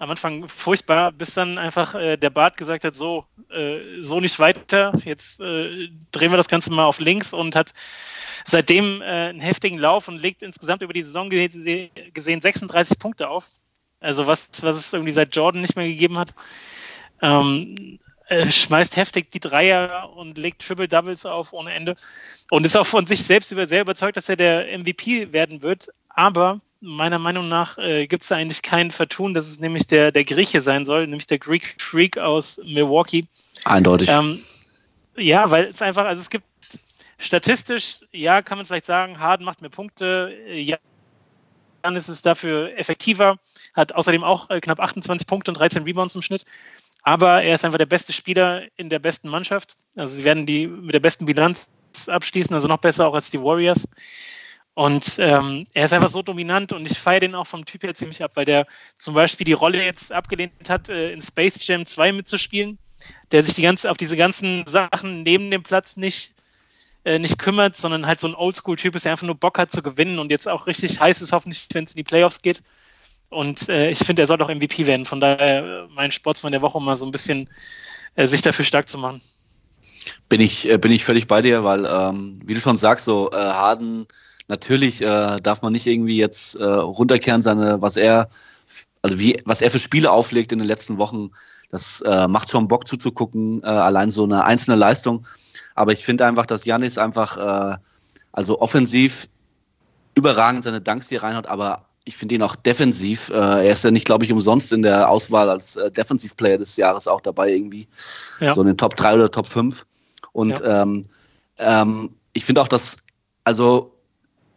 Am Anfang furchtbar, bis dann einfach äh, der Bart gesagt hat, so, äh, so nicht weiter, jetzt äh, drehen wir das Ganze mal auf links und hat seitdem äh, einen heftigen Lauf und legt insgesamt über die Saison ge gesehen 36 Punkte auf. Also was, was es irgendwie seit Jordan nicht mehr gegeben hat. Ähm, äh, schmeißt heftig die Dreier und legt Triple Doubles auf ohne Ende und ist auch von sich selbst über, sehr überzeugt, dass er der MVP werden wird. Aber meiner Meinung nach äh, gibt es da eigentlich kein Vertun, dass es nämlich der, der Grieche sein soll, nämlich der Greek Freak aus Milwaukee. Eindeutig. Ähm, ja, weil es einfach, also es gibt statistisch, ja, kann man vielleicht sagen, Harden macht mehr Punkte, äh, ja, dann ist es dafür effektiver, hat außerdem auch äh, knapp 28 Punkte und 13 Rebounds im Schnitt. Aber er ist einfach der beste Spieler in der besten Mannschaft. Also sie werden die mit der besten Bilanz abschließen, also noch besser auch als die Warriors. Und ähm, er ist einfach so dominant und ich feiere den auch vom Typ her ziemlich ab, weil der zum Beispiel die Rolle jetzt abgelehnt hat, äh, in Space Jam 2 mitzuspielen, der sich die ganze, auf diese ganzen Sachen neben dem Platz nicht, äh, nicht kümmert, sondern halt so ein Oldschool-Typ ist, der einfach nur Bock hat zu gewinnen und jetzt auch richtig heiß ist, hoffentlich, wenn es in die Playoffs geht. Und äh, ich finde, er soll doch MVP werden. Von daher äh, mein Sportsmann der Woche, um mal so ein bisschen äh, sich dafür stark zu machen. Bin ich, äh, bin ich völlig bei dir, weil, ähm, wie du schon sagst, so Harden, natürlich äh, darf man nicht irgendwie jetzt äh, runterkehren, seine, was er, also wie, was er für Spiele auflegt in den letzten Wochen. Das äh, macht schon Bock zuzugucken, äh, allein so eine einzelne Leistung. Aber ich finde einfach, dass Janis einfach, äh, also offensiv überragend seine Dunks hier reinhaut, aber ich finde ihn auch defensiv. Äh, er ist ja nicht, glaube ich, umsonst in der Auswahl als äh, Defensive Player des Jahres auch dabei irgendwie. Ja. So in den Top 3 oder Top 5. Und ähm, ähm, ich finde auch, dass, also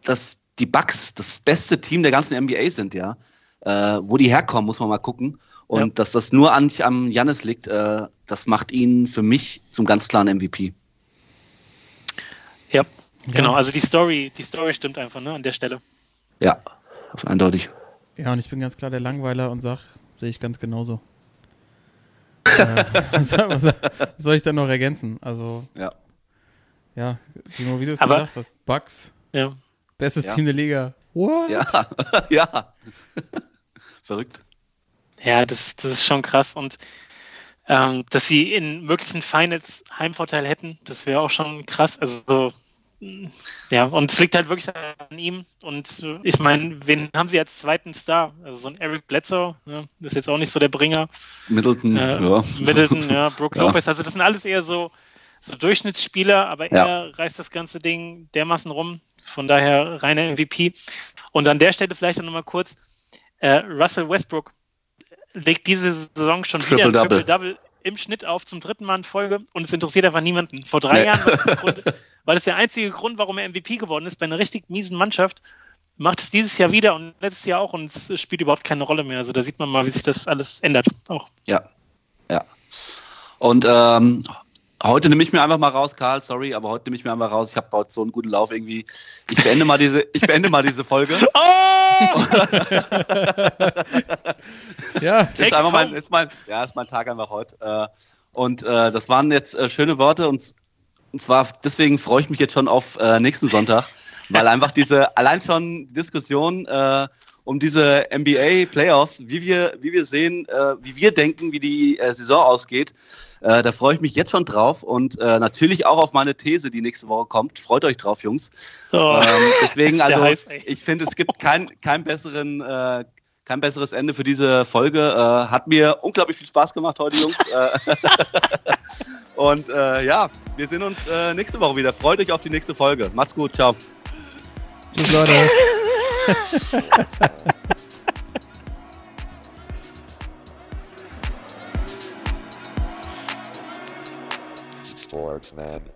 dass die Bucks das beste Team der ganzen NBA sind, ja. Äh, wo die herkommen, muss man mal gucken. Und Ja. dass das nur an, am Jannis liegt, äh, das macht ihn für mich zum ganz klaren MVP. Ja, genau. Also die Story, die Story stimmt einfach, ne, an der Stelle. Ja, auf eindeutig. Ja, und ich bin ganz klar der Langweiler und sag, sehe ich ganz genauso. [laughs] äh, [laughs] was, soll ich da noch ergänzen? Also, Ja. ja, Timo, wie du es gesagt hast, Bucks, Ja. Bestes Ja. Team der Liga. What? Ja, [laughs] ja. [laughs] Verrückt. Ja, das, das ist schon krass. Und ähm, dass sie in möglichen Finals Heimvorteil hätten, das wäre auch schon krass. Also so, ja, und es liegt halt wirklich an ihm. Und äh, ich meine, wen haben sie als zweiten Star? Also so ein Eric Bledsoe, ne? das ist jetzt auch nicht so der Bringer. Middleton, Äh, ja. Middleton, ja, [laughs] Brook Ja. Lopez, also das sind alles eher so, so Durchschnittsspieler, aber Ja. er reißt das ganze Ding dermaßen rum. Von daher reiner MVP. Und an der Stelle vielleicht noch mal kurz, äh, Russell Westbrook legt diese Saison schon wieder ein Triple-Double. Im Schnitt auf zum dritten Mal in Folge und es interessiert einfach niemanden. Vor drei Nee. Jahren war das, der [laughs] Grund, war das der einzige Grund, warum er MVP geworden ist, bei einer richtig miesen Mannschaft. Macht es dieses Jahr wieder und letztes Jahr auch und es spielt überhaupt keine Rolle mehr. Also da sieht man mal, wie sich das alles ändert. Auch. Ja, ja. Und ähm, heute nehme ich mir einfach mal raus, Karl, sorry, aber heute nehme ich mir einfach raus. Ich habe heute so einen guten Lauf irgendwie. Ich beende mal diese, ich beende mal diese Folge. [laughs] Oh! [laughs] Ja, ist einfach mein, ist mein, ja, ist mein Tag einfach heute. Äh, und äh, das waren jetzt äh, schöne Worte und, und zwar deswegen freue ich mich jetzt schon auf äh, nächsten Sonntag, weil einfach diese allein schon Diskussion äh, um diese NBA Playoffs, wie wir wie wir sehen, äh, wie wir denken, wie die äh, Saison ausgeht, äh, da freue ich mich jetzt schon drauf und äh, natürlich auch auf meine These, die nächste Woche kommt. Freut euch drauf, Jungs. Oh. Ähm, deswegen, [laughs] also, heiß, ich finde, es gibt kein, kein, besseren, äh, kein besseres Ende für diese Folge. Äh, hat mir unglaublich viel Spaß gemacht heute, Jungs. Äh, [laughs] Und äh, ja, wir sehen uns äh, nächste Woche wieder. Freut euch auf die nächste Folge. Macht's gut. Ciao. tschüss Leute. Sportsman.